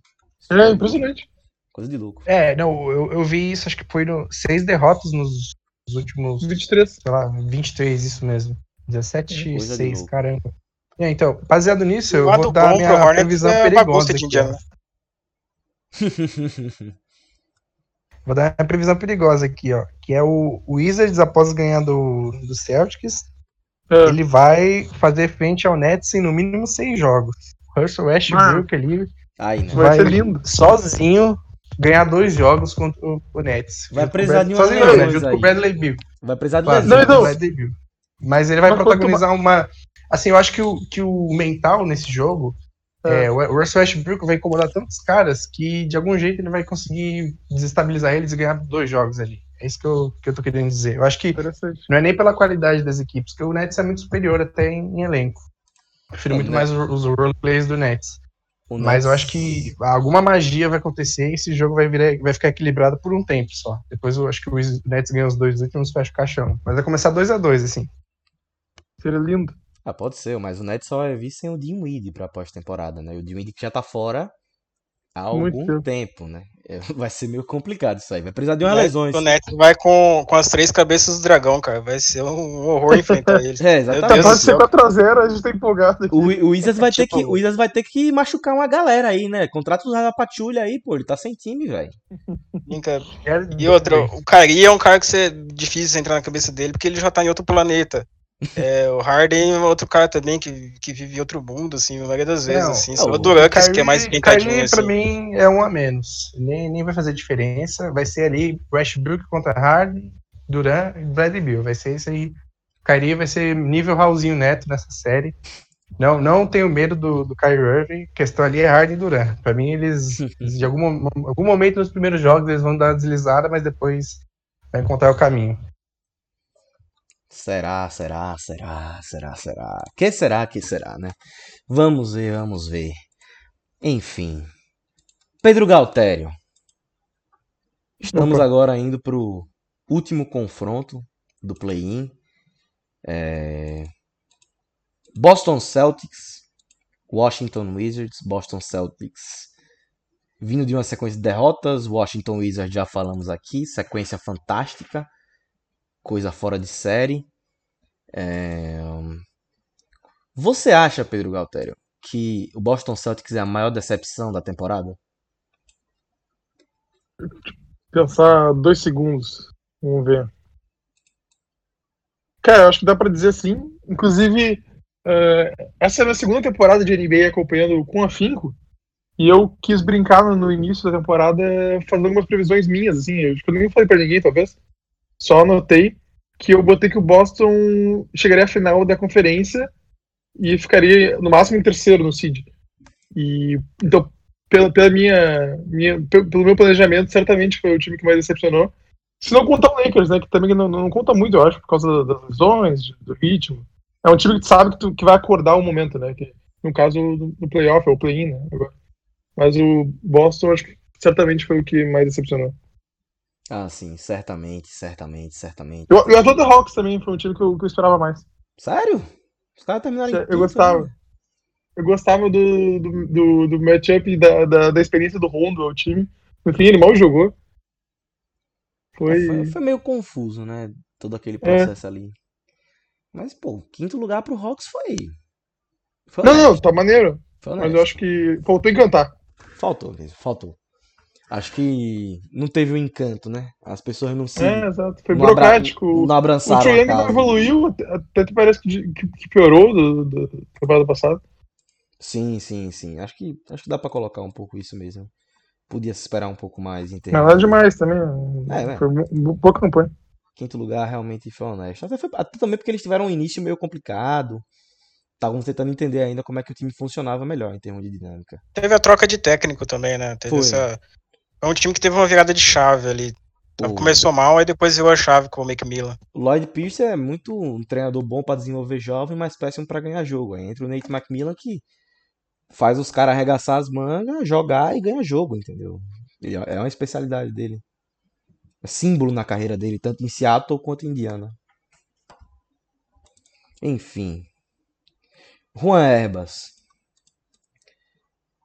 É impressionante. Coisa de louco. é, não, eu, eu vi isso, acho que foi no, seis derrotas nos, nos últimos, 23. sei lá, 23, isso mesmo. 17 Coisa de 6, louco. caramba. É, então, baseado nisso, eu vou dar minha Hornets previsão é a perigosa aqui. Indiana. Vou dar uma previsão perigosa aqui, ó. Que é o, o Wizards, após ganhar do, do Celtics, É. ele vai fazer frente ao Nets em no mínimo seis jogos. Russell Westbrook ali Aí, né? Vai vai, ser lindo. sozinho ganhar dois jogos contra o, o Nets. Vai Junto com precisar de umas sozinho, não, né? Junto aí. com o Bradley Bill. Vai precisar de lesão. Não, junto com o Bradley Beal. Mas ele vai Mas quanto protagonizar uma. Assim, eu acho que o, que o mental nesse jogo. É. é, o Russell Westbrook vai incomodar tantos caras que de algum jeito ele vai conseguir desestabilizar eles e ganhar dois jogos ali. É isso que eu, que eu tô querendo dizer. Eu acho que não é nem pela qualidade das equipes, porque o Nets é muito superior até em, em elenco. Prefiro É, muito né? mais os, roleplayers do Nets. O Mas eu Nets- acho que alguma magia vai acontecer e esse jogo vai, virar, vai ficar equilibrado por um tempo só. Depois eu acho que o Nets ganha os dois últimos fecha o caixão. Mas vai começar 2 a 2 assim. Seria lindo. Ah, pode ser, mas o Nets só vai vir sem o Dinwiddie pra pós-temporada, né? E o Dinwiddie que já tá fora há algum tempo. tempo, né? É, Vai ser meio complicado isso aí. Vai precisar de umas O Nets- lesões. O Nets vai com, com as três cabeças do dragão, cara. Vai ser um horror enfrentar eles. É, Tá exatamente. pode ser céu. 4x0, a gente tá empolgado aqui. O, o Wizards vai ter Tipo- que, o Wizards vai ter que machucar uma galera aí, né? Contrata o Rapatulha aí, pô, ele tá sem time, velho. Brinca- E outra, o Kyrie é um cara que você, é difícil entrar na cabeça dele, porque ele já tá em outro planeta. É, o Harden é outro cara também que, que vive em outro mundo, assim, a maioria das vezes, Não, assim. o Só o Durant que, é mais Kyrie, pintadinho, Kyrie, pra assim. mim, é um a menos. Nem, nem vai fazer diferença. Vai ser ali Westbrook contra Harden, Durant e Bradley Bill. Vai ser isso aí. Kyrie vai ser nível Raulzinho Neto nessa série. Não, não tenho medo do, do Kyrie Irving. A questão ali é Harden e Durant. Pra mim, eles, de algum, algum momento nos primeiros jogos, eles vão dar uma deslizada, mas depois vai encontrar o caminho. Será, será, será, será, será. Que será, que será, né? Vamos ver, vamos ver. Enfim. Pedro Galtério. Estamos Opa. agora indo pro último confronto do play-in. É, Boston Celtics, Washington Wizards, Boston Celtics. Vindo de uma sequência de derrotas, Washington Wizards já falamos aqui, sequência fantástica, coisa fora de série. É, Você acha, Pedro Galtério, que o Boston Celtics é a maior decepção da temporada? Pensar dois segundos. Vamos ver. Cara, eu acho que dá pra dizer sim. Inclusive, eh, essa é a minha segunda temporada de NBA acompanhando com afinco. E eu quis brincar no, início da temporada fazendo algumas previsões minhas, assim. Eu, que eu nem falei pra ninguém, talvez. Só anotei que eu botei que o Boston chegaria à final da conferência e ficaria no máximo em terceiro no seed. E então, pela, pela minha, minha pelo, meu planejamento, certamente foi o time que mais decepcionou. Se não contar o Lakers, né, que também não, não conta muito, eu acho, por causa das lesões, do ritmo. É um time que sabe que, tu, que vai acordar o momento, né, que no caso do, playoff, ou play-in, né, agora. Mas o Boston, acho que certamente foi o que mais decepcionou. Ah, sim, certamente, certamente, certamente. E o Atlanta Hawks também foi um time que eu, que eu esperava mais. Sério? Os caras terminaram em Eu quinto, gostava. né? Eu gostava do, do, do, do matchup e da, da, da experiência do Rondo ao time. No fim, ele mal jogou. Foi. É, Foi, foi meio confuso, né? Todo aquele É. processo ali. Mas, pô, quinto lugar pro Hawks foi. foi Não, não, tá maneiro. foi Mas eu acho que faltou encantar. Faltou mesmo, faltou. Acho que não teve o encanto, né? As pessoas não se. É, exato. Foi não abra- burocrático. Não O abraçaram Trae a Young não evoluiu, até, parece que, que, que piorou do, do temporada passada. Sim, sim, sim. Acho que, acho que dá pra colocar um pouco isso mesmo. Podia se esperar um pouco mais em Não, nada de demais também. É, né? Foi um pouco campanha. quinto lugar, realmente foi honesto. Até, foi- até também porque eles tiveram um início meio complicado. Estavam tentando entender ainda como é que o time funcionava melhor em termos de dinâmica. Teve a troca de técnico também, né? Teve Foi. essa. É um time que teve uma virada de chave ali. O- Começou mal, aí depois virou a chave com o Macmillan. O Lloyd Pierce é muito um treinador bom pra desenvolver jovem, mas péssimo pra ganhar jogo. Aí entra o Nate McMillan que faz os caras arregaçar as mangas, jogar e ganha jogo, entendeu? É é uma especialidade dele. É símbolo na carreira dele, tanto em Seattle quanto em Indiana. Enfim. Juan Herbas.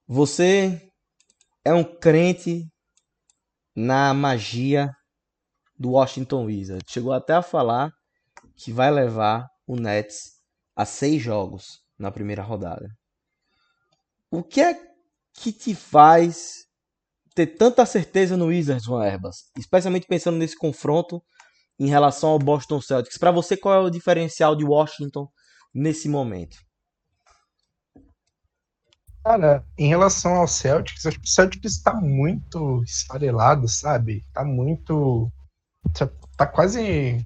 Você é um crente na magia do Washington Wizards. Chegou até a falar que vai levar o Nets a seis jogos na primeira rodada. O que é que te faz ter tanta certeza no Wizards, Juan Herbas? Especialmente pensando nesse confronto em relação ao Boston Celtics. Para você, qual é o diferencial de Washington nesse momento? Cara, em relação ao Celtics, acho que o Celtics está muito esfarelado, sabe? Tá muito. tá- Tá quase.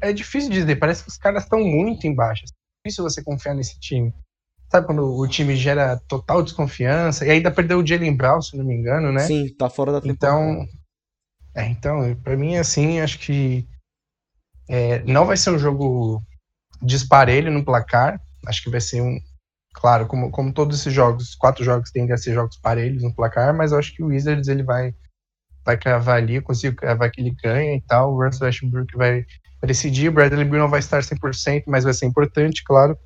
É difícil dizer, parece que os caras estão muito embaixo. É difícil você confiar nesse time. Sabe quando o time gera total desconfiança? E ainda perdeu o Jalen Brown, se não me engano, né? Sim, tá fora da temporada. Então, é, então, para mim, assim, acho que é, não vai ser um jogo disparelho no placar. Acho que vai ser um, claro, como, como todos esses jogos, quatro jogos tendem a ser jogos parelhos no placar, mas eu acho que o Wizards ele vai vai cravar ali, consigo cravar que ele ganha e tal. O Russell Westbrook vai, decidir, o Bradley Beal não vai estar 100%, mas vai ser importante, claro.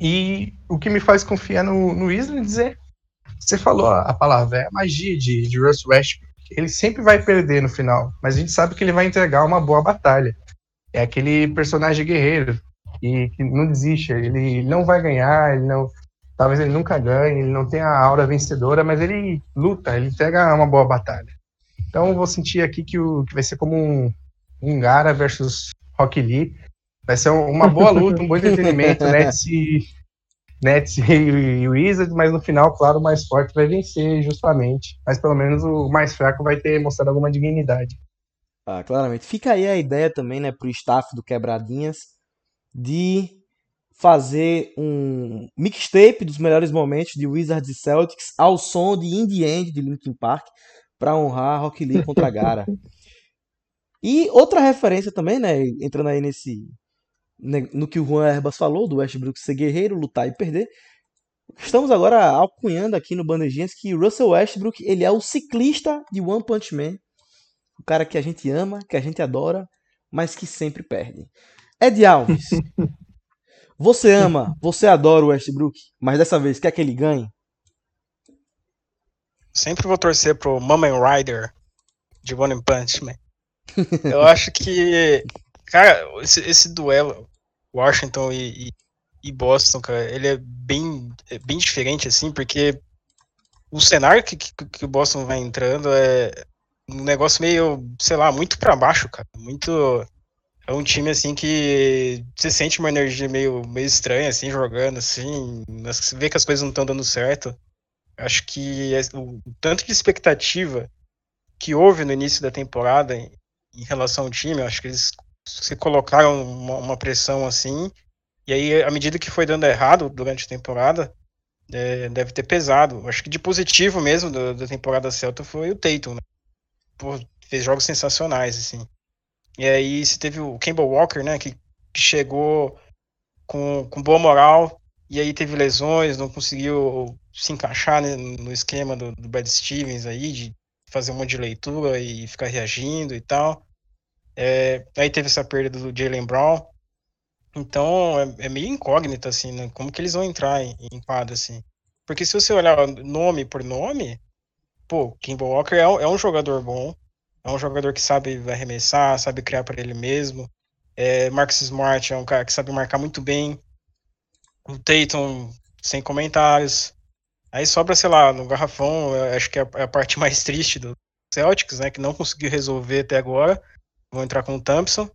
E o que me faz confiar no, no Wizards é você falou a, palavra, é a magia de, de Russ Westbrook. Ele sempre vai perder no final, mas a gente sabe que ele vai entregar uma boa batalha. É aquele personagem guerreiro que, que não desiste, ele não vai ganhar, ele não, talvez ele nunca ganhe, ele não tem a aura vencedora, mas ele luta, ele entrega uma boa batalha. Então vou sentir aqui que, o, que vai ser como um, um Gara versus Rock Lee. Vai ser um- uma boa luta, um bom entretenimento, Nets e, Nets e, e Wizards, mas no final, claro, o mais forte vai vencer justamente. Mas pelo menos o mais fraco vai ter mostrado alguma dignidade. Ah, claramente. Fica aí a ideia também, né, pro staff do Quebradinhas de fazer um mixtape dos melhores momentos de Wizards e Celtics ao som de In The End de Linkin Park para honrar Rock Lee contra Gara. E outra referência também, né, entrando aí nesse né, no que o Juan Herbas falou do Westbrook ser guerreiro, lutar e perder. Estamos agora alcunhando aqui no Bandejinhas que Russell Westbrook, ele é o ciclista de One Punch Man. O cara que a gente ama, que a gente adora, mas que sempre perde. Ed Alves, você ama, você adora o Westbrook, mas dessa vez quer que ele ganhe? Sempre vou torcer pro Maman Rider de One Punch Man. Eu acho que, cara, esse, esse duelo Washington e, e, e Boston, cara, ele é bem, é bem diferente, assim, porque o cenário que, que, que o Boston vai entrando é um negócio meio, sei lá, muito pra baixo, cara. Muito. É um time, assim, que você sente uma energia meio, meio estranha, assim, jogando, assim. Você vê que as coisas não estão dando certo. Acho que é- o tanto de expectativa que houve no início da temporada em, em relação ao time, acho que eles se colocaram uma, uma pressão assim, e aí, à medida que foi dando errado durante a temporada, é, deve ter pesado. Acho que de positivo mesmo do- da temporada Celta foi o Tatum, né? Pô, fez jogos sensacionais, assim. E aí você teve o Kemba Walker, né, que, chegou com, com boa moral, e aí teve lesões, não conseguiu se encaixar né, no esquema do, do Brad Stevens aí, de fazer um monte de leitura e ficar reagindo e tal. É, aí teve essa perda do Jalen Brown. Então é, é, meio incógnita, assim, né? Como que eles vão entrar em, em quadra, assim. Porque se você olhar nome por nome, pô, Kimball Walker é, é, um jogador bom. É um jogador que sabe arremessar, sabe criar para ele mesmo. É, Marcus Smart é um cara que sabe marcar muito bem. O Tatum, sem comentários. Aí sobra, sei lá, no garrafão, acho que é, é a parte mais triste do Celtics, né? Que não conseguiu resolver até agora. Vão entrar com o Thompson.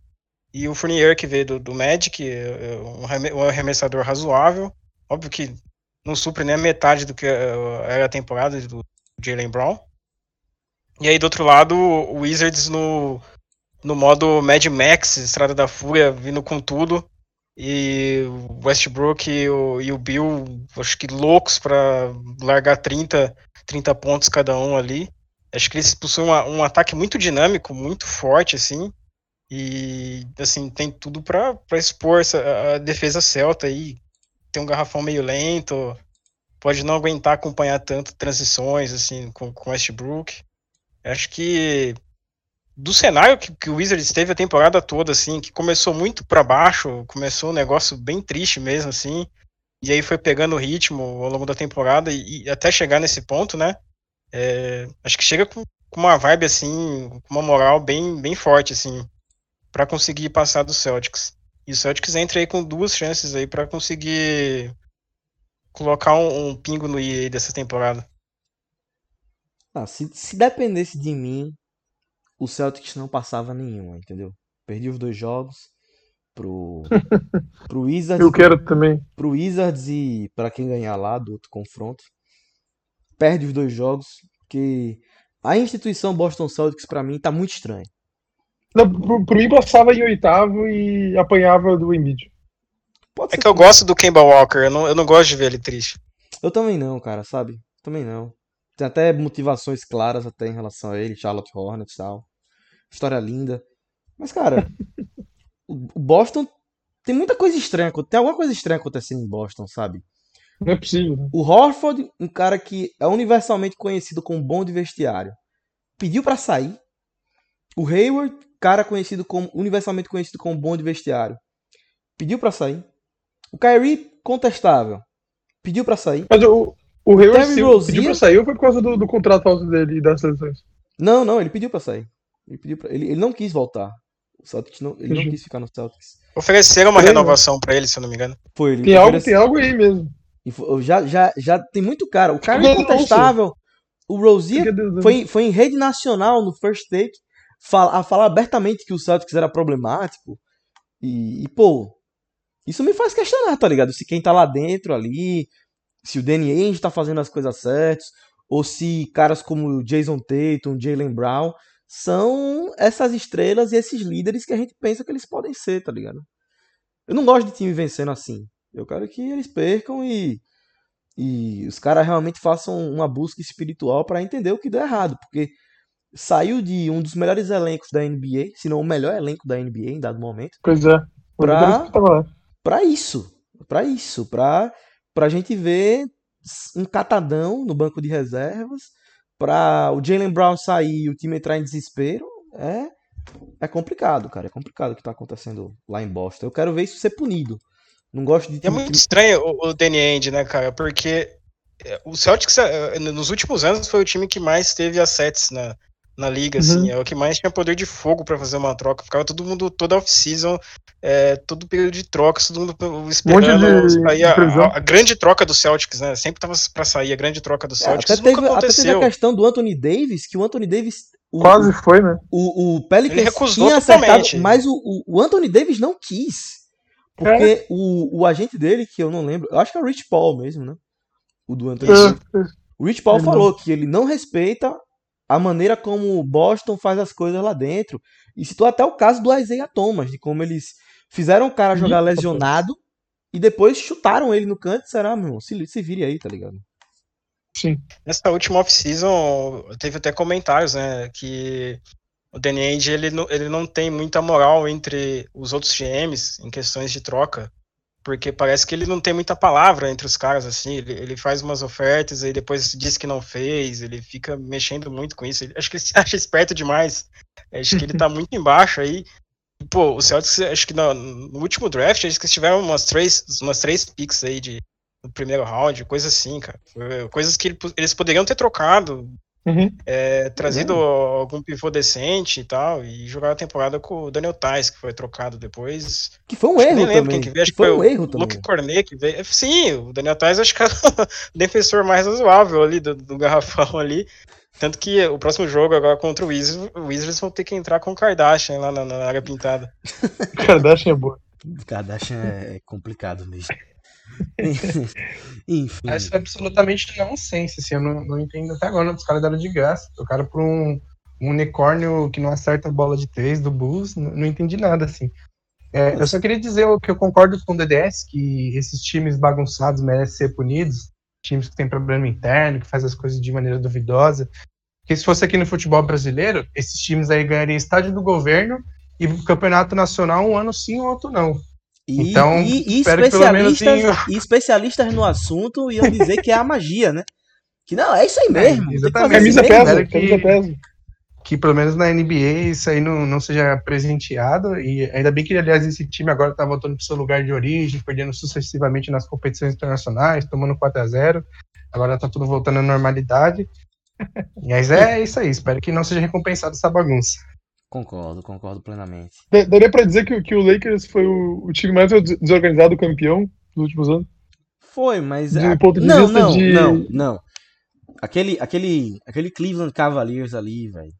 E o Fournier, que veio do, do Magic, é, é um arremessador razoável. Óbvio que não supre nem a metade do que era a temporada do Jalen Brown. E aí, do outro lado, o Wizards no, no modo Mad Max, Estrada da Fúria, vindo com tudo. E o Westbrook e o, e o Bill, acho que loucos para largar 30, 30 pontos cada um ali. Acho que eles possuem uma, um ataque muito dinâmico, muito forte, assim. E, assim, tem tudo para expor essa, a defesa celta aí. Tem um garrafão meio lento, pode não aguentar acompanhar tanto transições, assim, com, com Westbrook. Acho que do cenário que, que o Wizards teve a temporada toda, assim, que começou muito para baixo, começou um negócio bem triste mesmo, assim, e aí foi pegando o ritmo ao longo da temporada e, e até chegar nesse ponto, né? É, acho que chega com, com, uma vibe, assim, com uma moral bem, bem forte, assim, para conseguir passar do Celtics. E o Celtics entra aí com duas chances aí para conseguir colocar um, um, pingo no i dessa temporada. Ah, se, se dependesse de mim, o Celtics não passava nenhuma, entendeu? Perdi os dois jogos pro, pro Wizards. Eu quero também. Pro Wizards e para quem ganhar lá do outro confronto. Perde os dois jogos, porque a instituição Boston Celtics para mim tá muito estranha. Não, pro, pro mim passava em oitavo e apanhava do Embiid. É que eu gosto do Kemba Walker, eu não, eu não gosto de ver ele triste. Eu também não, cara, sabe? Também não. Tem até motivações claras até em relação a ele, Charlotte Hornets e tal. História linda. Mas, cara, o Boston tem muita coisa estranha. Tem alguma coisa estranha acontecendo em Boston, sabe? Não é possível. Né? O Horford, um cara que é universalmente conhecido como bom de vestiário, pediu para sair. O Hayward, cara conhecido como universalmente conhecido como bom de vestiário, pediu para sair. O Kyrie, contestável, pediu para sair. Mas o, o Hayward Terry Rozier... pediu pra sair ou foi por causa do, do contrato alto dele e das seleções? Não, não, ele pediu pra sair. Ele, pediu pra... ele, ele não quis voltar. O Celtics não, ele não quis ficar no Celtics. Ofereceram uma renovação pra ele, se eu não me engano. Foi, ele tem, algo, tem algo aí mesmo. Já, já, já tem muito cara. O cara é incontestável. O Rozier foi, foi em rede nacional no First Take fala, a falar abertamente que o Celtics era problemático. E, e, pô, isso me faz questionar, tá ligado? Se quem tá lá dentro ali, se o Danny Ainge está fazendo as coisas certas, ou se caras como o Jason Tatum, Jalen Brown são essas estrelas e esses líderes que a gente pensa que eles podem ser, tá ligado? Eu não gosto de time vencendo assim. Eu quero que eles percam e, e os caras realmente façam uma busca espiritual para entender o que deu errado, porque saiu de um dos melhores elencos da NBA, se não o melhor elenco da NBA em dado momento. Pois é. Pra, pra isso. Pra isso. Pra para a gente ver um catadão no banco de reservas, para o Jalen Brown sair e o time entrar em desespero, é, é complicado, cara. É complicado o que está acontecendo lá em Boston. Eu quero ver isso ser punido. Não gosto de. É muito estranho o, o Danny Ainge, né, cara? Porque é, o Celtics, é, nos últimos anos, foi o time que mais teve assets na, na liga, assim, uhum. é o que mais tinha poder de fogo para fazer uma troca. Ficava todo mundo, toda off-season, é, todo período de troca, todo mundo esperando um aí a, a, a, grande troca do Celtics, né? Sempre tava para sair a grande troca do é, Celtics. É, até, teve, até teve a questão do Anthony Davis, que o Anthony Davis. O, Quase foi, né? O, o Pelicans Ele recusou tinha acertado, mas o, o, Anthony Davis não quis. Porque é. o, o agente dele, que eu não lembro, eu acho que é o Rich Paul mesmo, né? O do Anthony Davis. É, o Rich Paul falou não. que ele não respeita a maneira como o Boston faz as coisas lá dentro. E citou até o caso do Isaiah Thomas, de como eles fizeram o cara jogar lesionado e depois chutaram ele no canto e disseram, ah, meu irmão, se, se vire aí, tá ligado? Sim. Nessa última off-season, teve até comentários, né, que o Danny Ainge, ele não, ele não tem muita moral entre os outros GMs em questões de troca. Porque parece que ele não tem muita palavra entre os caras, assim, ele, ele faz umas ofertas e depois diz que não fez, ele fica mexendo muito com isso, acho que ele se acha esperto demais, acho que ele tá muito embaixo aí, pô, o Celtics, acho que no, no último draft, eles tiveram umas três, umas três picks aí de, no primeiro round, coisas assim, cara, coisas que eles poderiam ter trocado, Uhum. É, trazido uhum. algum pivô decente e tal, e jogar a temporada com o Daniel Tais, que foi trocado depois. Que foi um erro nem lembro também. Quem que veio, acho que foi, foi um erro o Luke Cornet que veio. Sim, o Daniel Tais acho que era o defensor mais razoável ali do, do garrafão ali. Tanto que o próximo jogo agora contra o Wizards, o Wizards vão ter que entrar com o Kardashian lá na, na área pintada. Kardashian é boa. Kardashian é complicado mesmo. Enfim. Isso é absolutamente nonsense, assim, eu não, não entendo até agora, os caras deram de graça. O cara por um, um unicórnio que não acerta a bola de três do Bulls, não, não entendi nada, assim. É, eu só queria dizer que eu concordo com o DDS, que esses times bagunçados merecem ser punidos, times que têm problema interno, que fazem as coisas de maneira duvidosa. Porque se fosse aqui no futebol brasileiro, esses times aí ganhariam estádio do governo e campeonato nacional um ano sim, outro não. E, então, e, e especialistas, e especialistas no assunto iam dizer que é a magia, né? Que não, é isso aí é, mesmo. É, exatamente. Camisa pesa, que, pesa. Que pelo menos na NBA isso aí não, não seja presenteado. E ainda bem que, aliás, esse time agora tá voltando pro seu lugar de origem, perdendo sucessivamente nas competições internacionais, tomando 4 a 0 Agora tá tudo voltando à normalidade. Mas é isso aí, espero que não seja recompensado essa bagunça. Concordo, concordo plenamente. Daria pra dizer que, que o Lakers foi o, o time mais desorganizado campeão dos últimos anos? Foi, mas. De a... ponto de não, vista não, de... não, não. Aquele, aquele, aquele Cleveland Cavaliers ali, velho.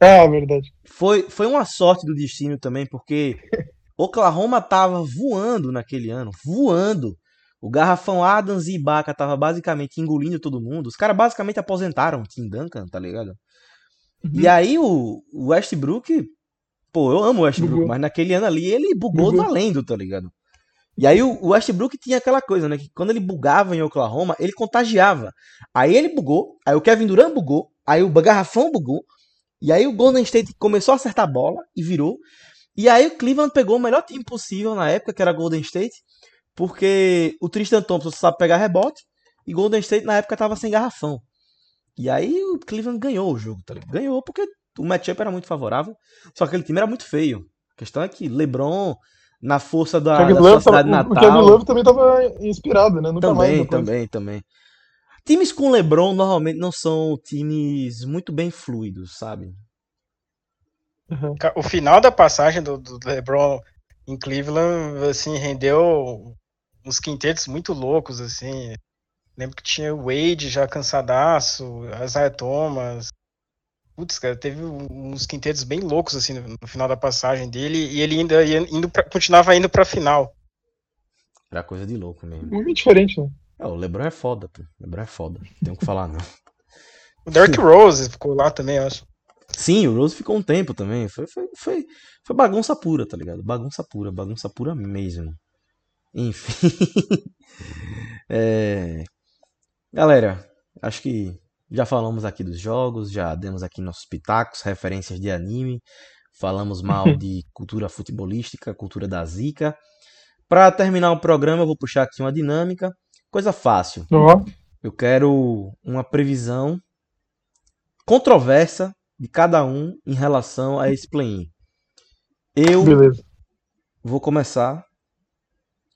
Ah, verdade. Foi, foi uma sorte do destino também, porque Oklahoma tava voando naquele ano, voando. O garrafão Adams e Ibaka tava basicamente engolindo todo mundo. Os caras basicamente aposentaram o Tim Duncan, tá ligado? Uhum. E aí o, Westbrook, pô, eu amo o Westbrook, bugou. mas naquele ano ali ele bugou, bugou. valendo, tá ligado? E aí o Westbrook tinha aquela coisa, né? Que quando ele bugava em Oklahoma, ele contagiava. Aí ele bugou, aí o Kevin Durant bugou, aí o Garrafão bugou, e aí o Golden State começou a acertar a bola e virou. E aí o Cleveland pegou o melhor time possível na época, que era Golden State, porque o Tristan Thompson sabe pegar rebote, e Golden State na época tava sem garrafão. E aí o Cleveland ganhou o jogo, tá ligado? Ganhou porque o matchup era muito favorável, só que aquele time era muito feio. A questão é que LeBron, na força da, da sua cidade natal... O Kevin Love também tava inspirado, né? Nunca também, mais também, também. Times com LeBron normalmente não são times muito bem fluidos, sabe? Uhum. O final da passagem do, do LeBron em Cleveland, assim, rendeu uns quintetos muito loucos, assim. Lembro que tinha o Wade já cansadaço, Isaiah Thomas. Putz, cara, teve uns quintetos bem loucos assim no, no final da passagem dele e ele ainda ia, indo pra, continuava indo pra final. Era coisa de louco mesmo. Muito diferente, né? É, o LeBron é foda, pô. O LeBron é foda. Não tem o que falar, não. O Derrick Rose ficou lá também, eu acho. Sim, o Rose ficou um tempo também. Foi, foi, foi, foi bagunça pura, tá ligado? Bagunça pura, bagunça pura mesmo. Enfim. é... Galera, acho que já falamos aqui dos jogos, já demos aqui nossos pitacos, referências de anime, falamos mal de cultura futebolística, cultura da zica. Para terminar o programa, eu vou puxar aqui uma dinâmica, coisa fácil. Uhum. Eu quero uma previsão controversa de cada um em relação a esse play-in. Eu Beleza. vou começar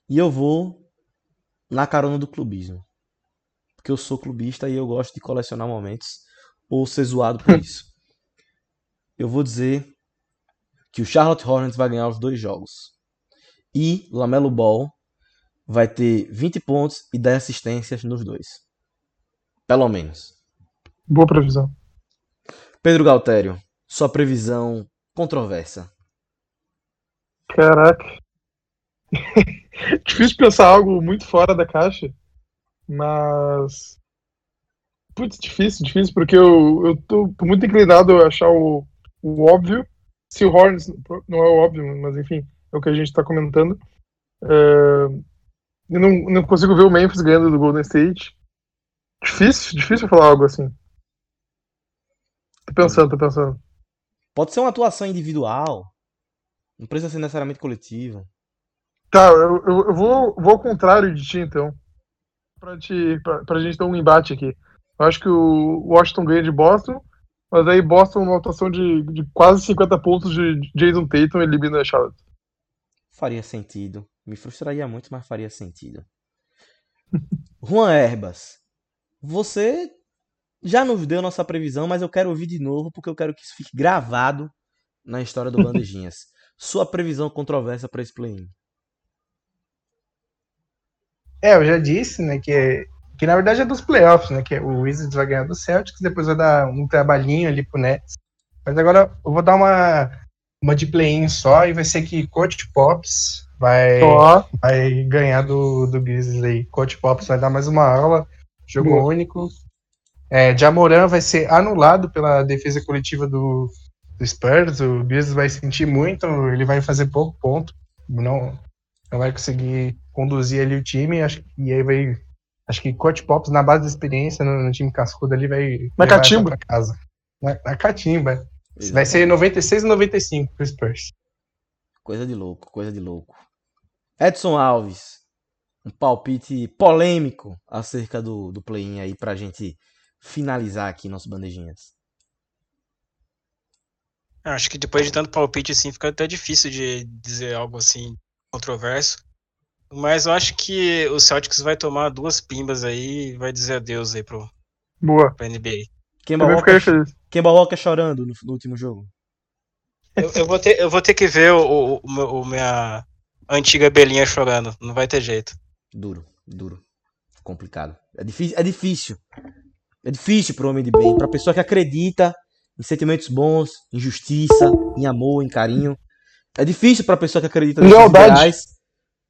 e eu vou na carona do clubismo porque eu sou clubista e eu gosto de colecionar momentos ou ser zoado por isso. eu vou dizer que o Charlotte Hornets vai ganhar os dois jogos. E Lamelo Ball vai ter 20 pontos e 10 assistências nos dois. Pelo menos. Boa previsão. Pedro Galtério, sua previsão controversa. Caraca. Difícil pensar algo muito fora da caixa. Mas. Putz, difícil, difícil, porque eu, eu tô muito inclinado a achar o, o óbvio. Se o Hornets não é o óbvio, mas enfim, é o que a gente tá comentando. Uh, eu não, não consigo ver o Memphis ganhando do Golden State. Difícil, difícil falar algo assim. Tô pensando, tô pensando. Pode ser uma atuação individual. Não precisa ser necessariamente coletiva. Tá, eu, eu, eu vou, vou ao contrário de ti, então. Pra, te, pra, pra gente ter um embate aqui. Eu acho que o Washington ganha de Boston, mas aí Boston, uma atuação de, de quase 50 pontos de Jason Tatum, elimina a Charlotte. Faria sentido. Me frustraria muito, mas faria sentido. Juan Herbas, você já nos deu nossa previsão, mas eu quero ouvir de novo porque eu quero que isso fique gravado na história do Bandejinhas. Sua previsão controversa para esse play-in. É, eu já disse, né, que, que na verdade é dos playoffs, né, que o Wizards vai ganhar do Celtics, depois vai dar um trabalhinho ali pro Nets. Mas agora eu vou dar uma, uma de play-in só e vai ser que Coach Pops vai, vai ganhar do, do Grizzlies aí. Coach Pops vai dar mais uma aula, jogo Boa. único. É, Jamoran vai ser anulado pela defesa coletiva do, do Spurs, o Grizzlies vai sentir muito, ele vai fazer pouco ponto, não, não vai conseguir conduzir ali o time, acho, e aí vai. Acho que Coach Pops, na base da experiência, no, no time cascudo ali, vai. Na catimba. Casa. Na, na catimba. Exatamente. Vai ser 96 e 95 pro Spurs. Coisa de louco, coisa de louco. Edson Alves, um palpite polêmico acerca do, do play-in aí pra gente finalizar aqui nossos bandejinhas. Acho que depois de tanto palpite assim, fica até difícil de dizer algo assim controverso. Mas eu acho que o Celtics vai tomar duas pimbas aí e vai dizer adeus aí pro, Boa. pro NBA. Kemba Walker, Kemba Walker chorando no, no, último jogo. Eu, eu, vou ter, eu vou ter que ver o, o, o, minha antiga Belinha chorando. Não vai ter jeito. Duro, duro. Complicado. É difícil. É difícil. É difícil pro homem de bem. Pra pessoa que acredita em sentimentos bons, em justiça, em amor, em carinho. É difícil pra pessoa que acredita em ideais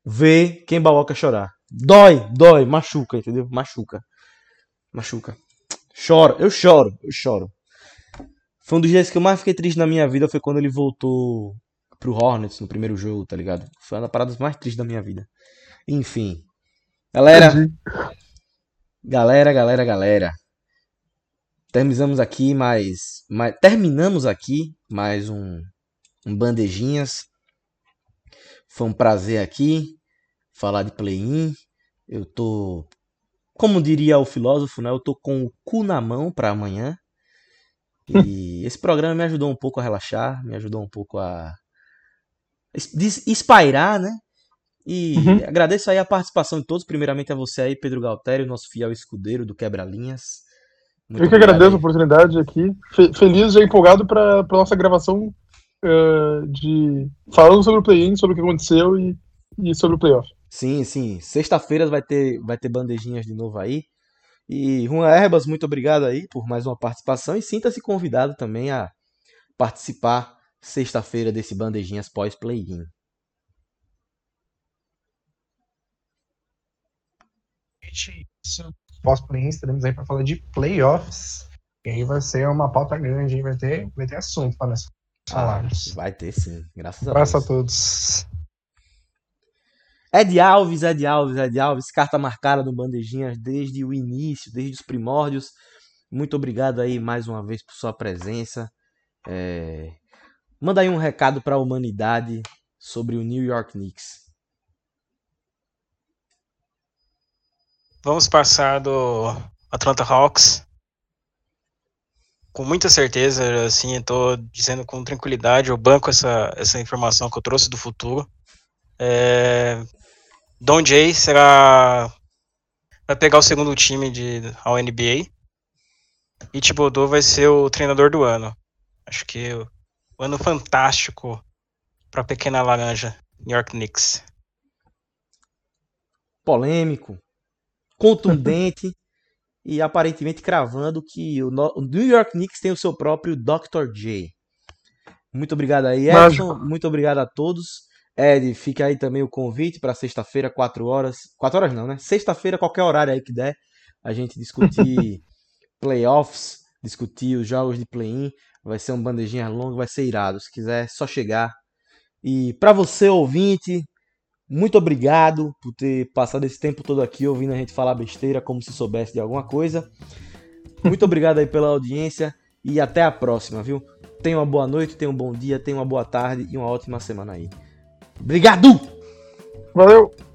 ver quem Walker chorar. Dói, dói, machuca, entendeu? Machuca. Machuca. Choro, eu choro, eu choro. Foi um dos dias que eu mais fiquei triste na minha vida foi quando ele voltou pro Hornets no primeiro jogo, tá ligado? Foi uma das paradas mais tristes da minha vida. Enfim. Galera. Galera, galera, galera. Terminamos aqui mais, mais terminamos aqui mais um, um bandejinhas. Foi um prazer aqui falar de play-in. Eu tô, como diria o filósofo, né? Eu tô com o cu na mão para amanhã. E esse programa me ajudou um pouco a relaxar, me ajudou um pouco a espairar, né? E uhum. agradeço aí a participação de todos, primeiramente a você aí, Pedro Galtério, nosso fiel escudeiro do Quebra-Linhas. Eu que agradeço aí. a oportunidade aqui. Feliz e empolgado para a nossa gravação uh, de falando sobre o play-in, sobre o que aconteceu e, e sobre o playoff. Sim, sim. Sexta-feira vai ter, vai ter bandejinhas de novo aí. E Juan Herbas, muito obrigado aí por mais uma participação e sinta-se convidado também a participar sexta-feira desse bandejinhas pós-play-in. Pós-play-in estaremos aí para falar de playoffs. E aí vai ser uma pauta grande, vai ter, vai ter assunto para nós Ah, vai ter sim, graças a Deus. a todos. Ed Alves, Ed Alves, Ed Alves, carta marcada no Bandejinhas desde o início, desde os primórdios. Muito obrigado aí mais uma vez por sua presença. É... Manda aí um recado para a humanidade sobre o New York Knicks. Vamos passar do Atlanta Hawks. Com muita certeza, assim, estou dizendo com tranquilidade, eu banco essa, essa informação que eu trouxe do futuro. É, Don Jay será vai pegar o segundo time de ao NBA e Thibodeau vai ser o treinador do ano. Acho que o, o ano fantástico para a pequena laranja New York Knicks. Polêmico, contundente e aparentemente cravando que o, New York Knicks tem o seu próprio Dr. J. Muito obrigado aí, Edson. Mágico. Muito obrigado a todos. Ed, fica aí também o convite para sexta-feira, 4 horas. 4 horas não, né? Sexta-feira, qualquer horário aí que der, a gente discutir playoffs, discutir os jogos de play-in. Vai ser um bandejinha longo, vai ser irado. Se quiser, é só chegar. E para você, ouvinte, muito obrigado por ter passado esse tempo todo aqui ouvindo a gente falar besteira como se soubesse de alguma coisa. Muito obrigado aí pela audiência e até a próxima, viu? Tenha uma boa noite, tenha um bom dia, tenha uma boa tarde e uma ótima semana aí. Obrigado! Valeu!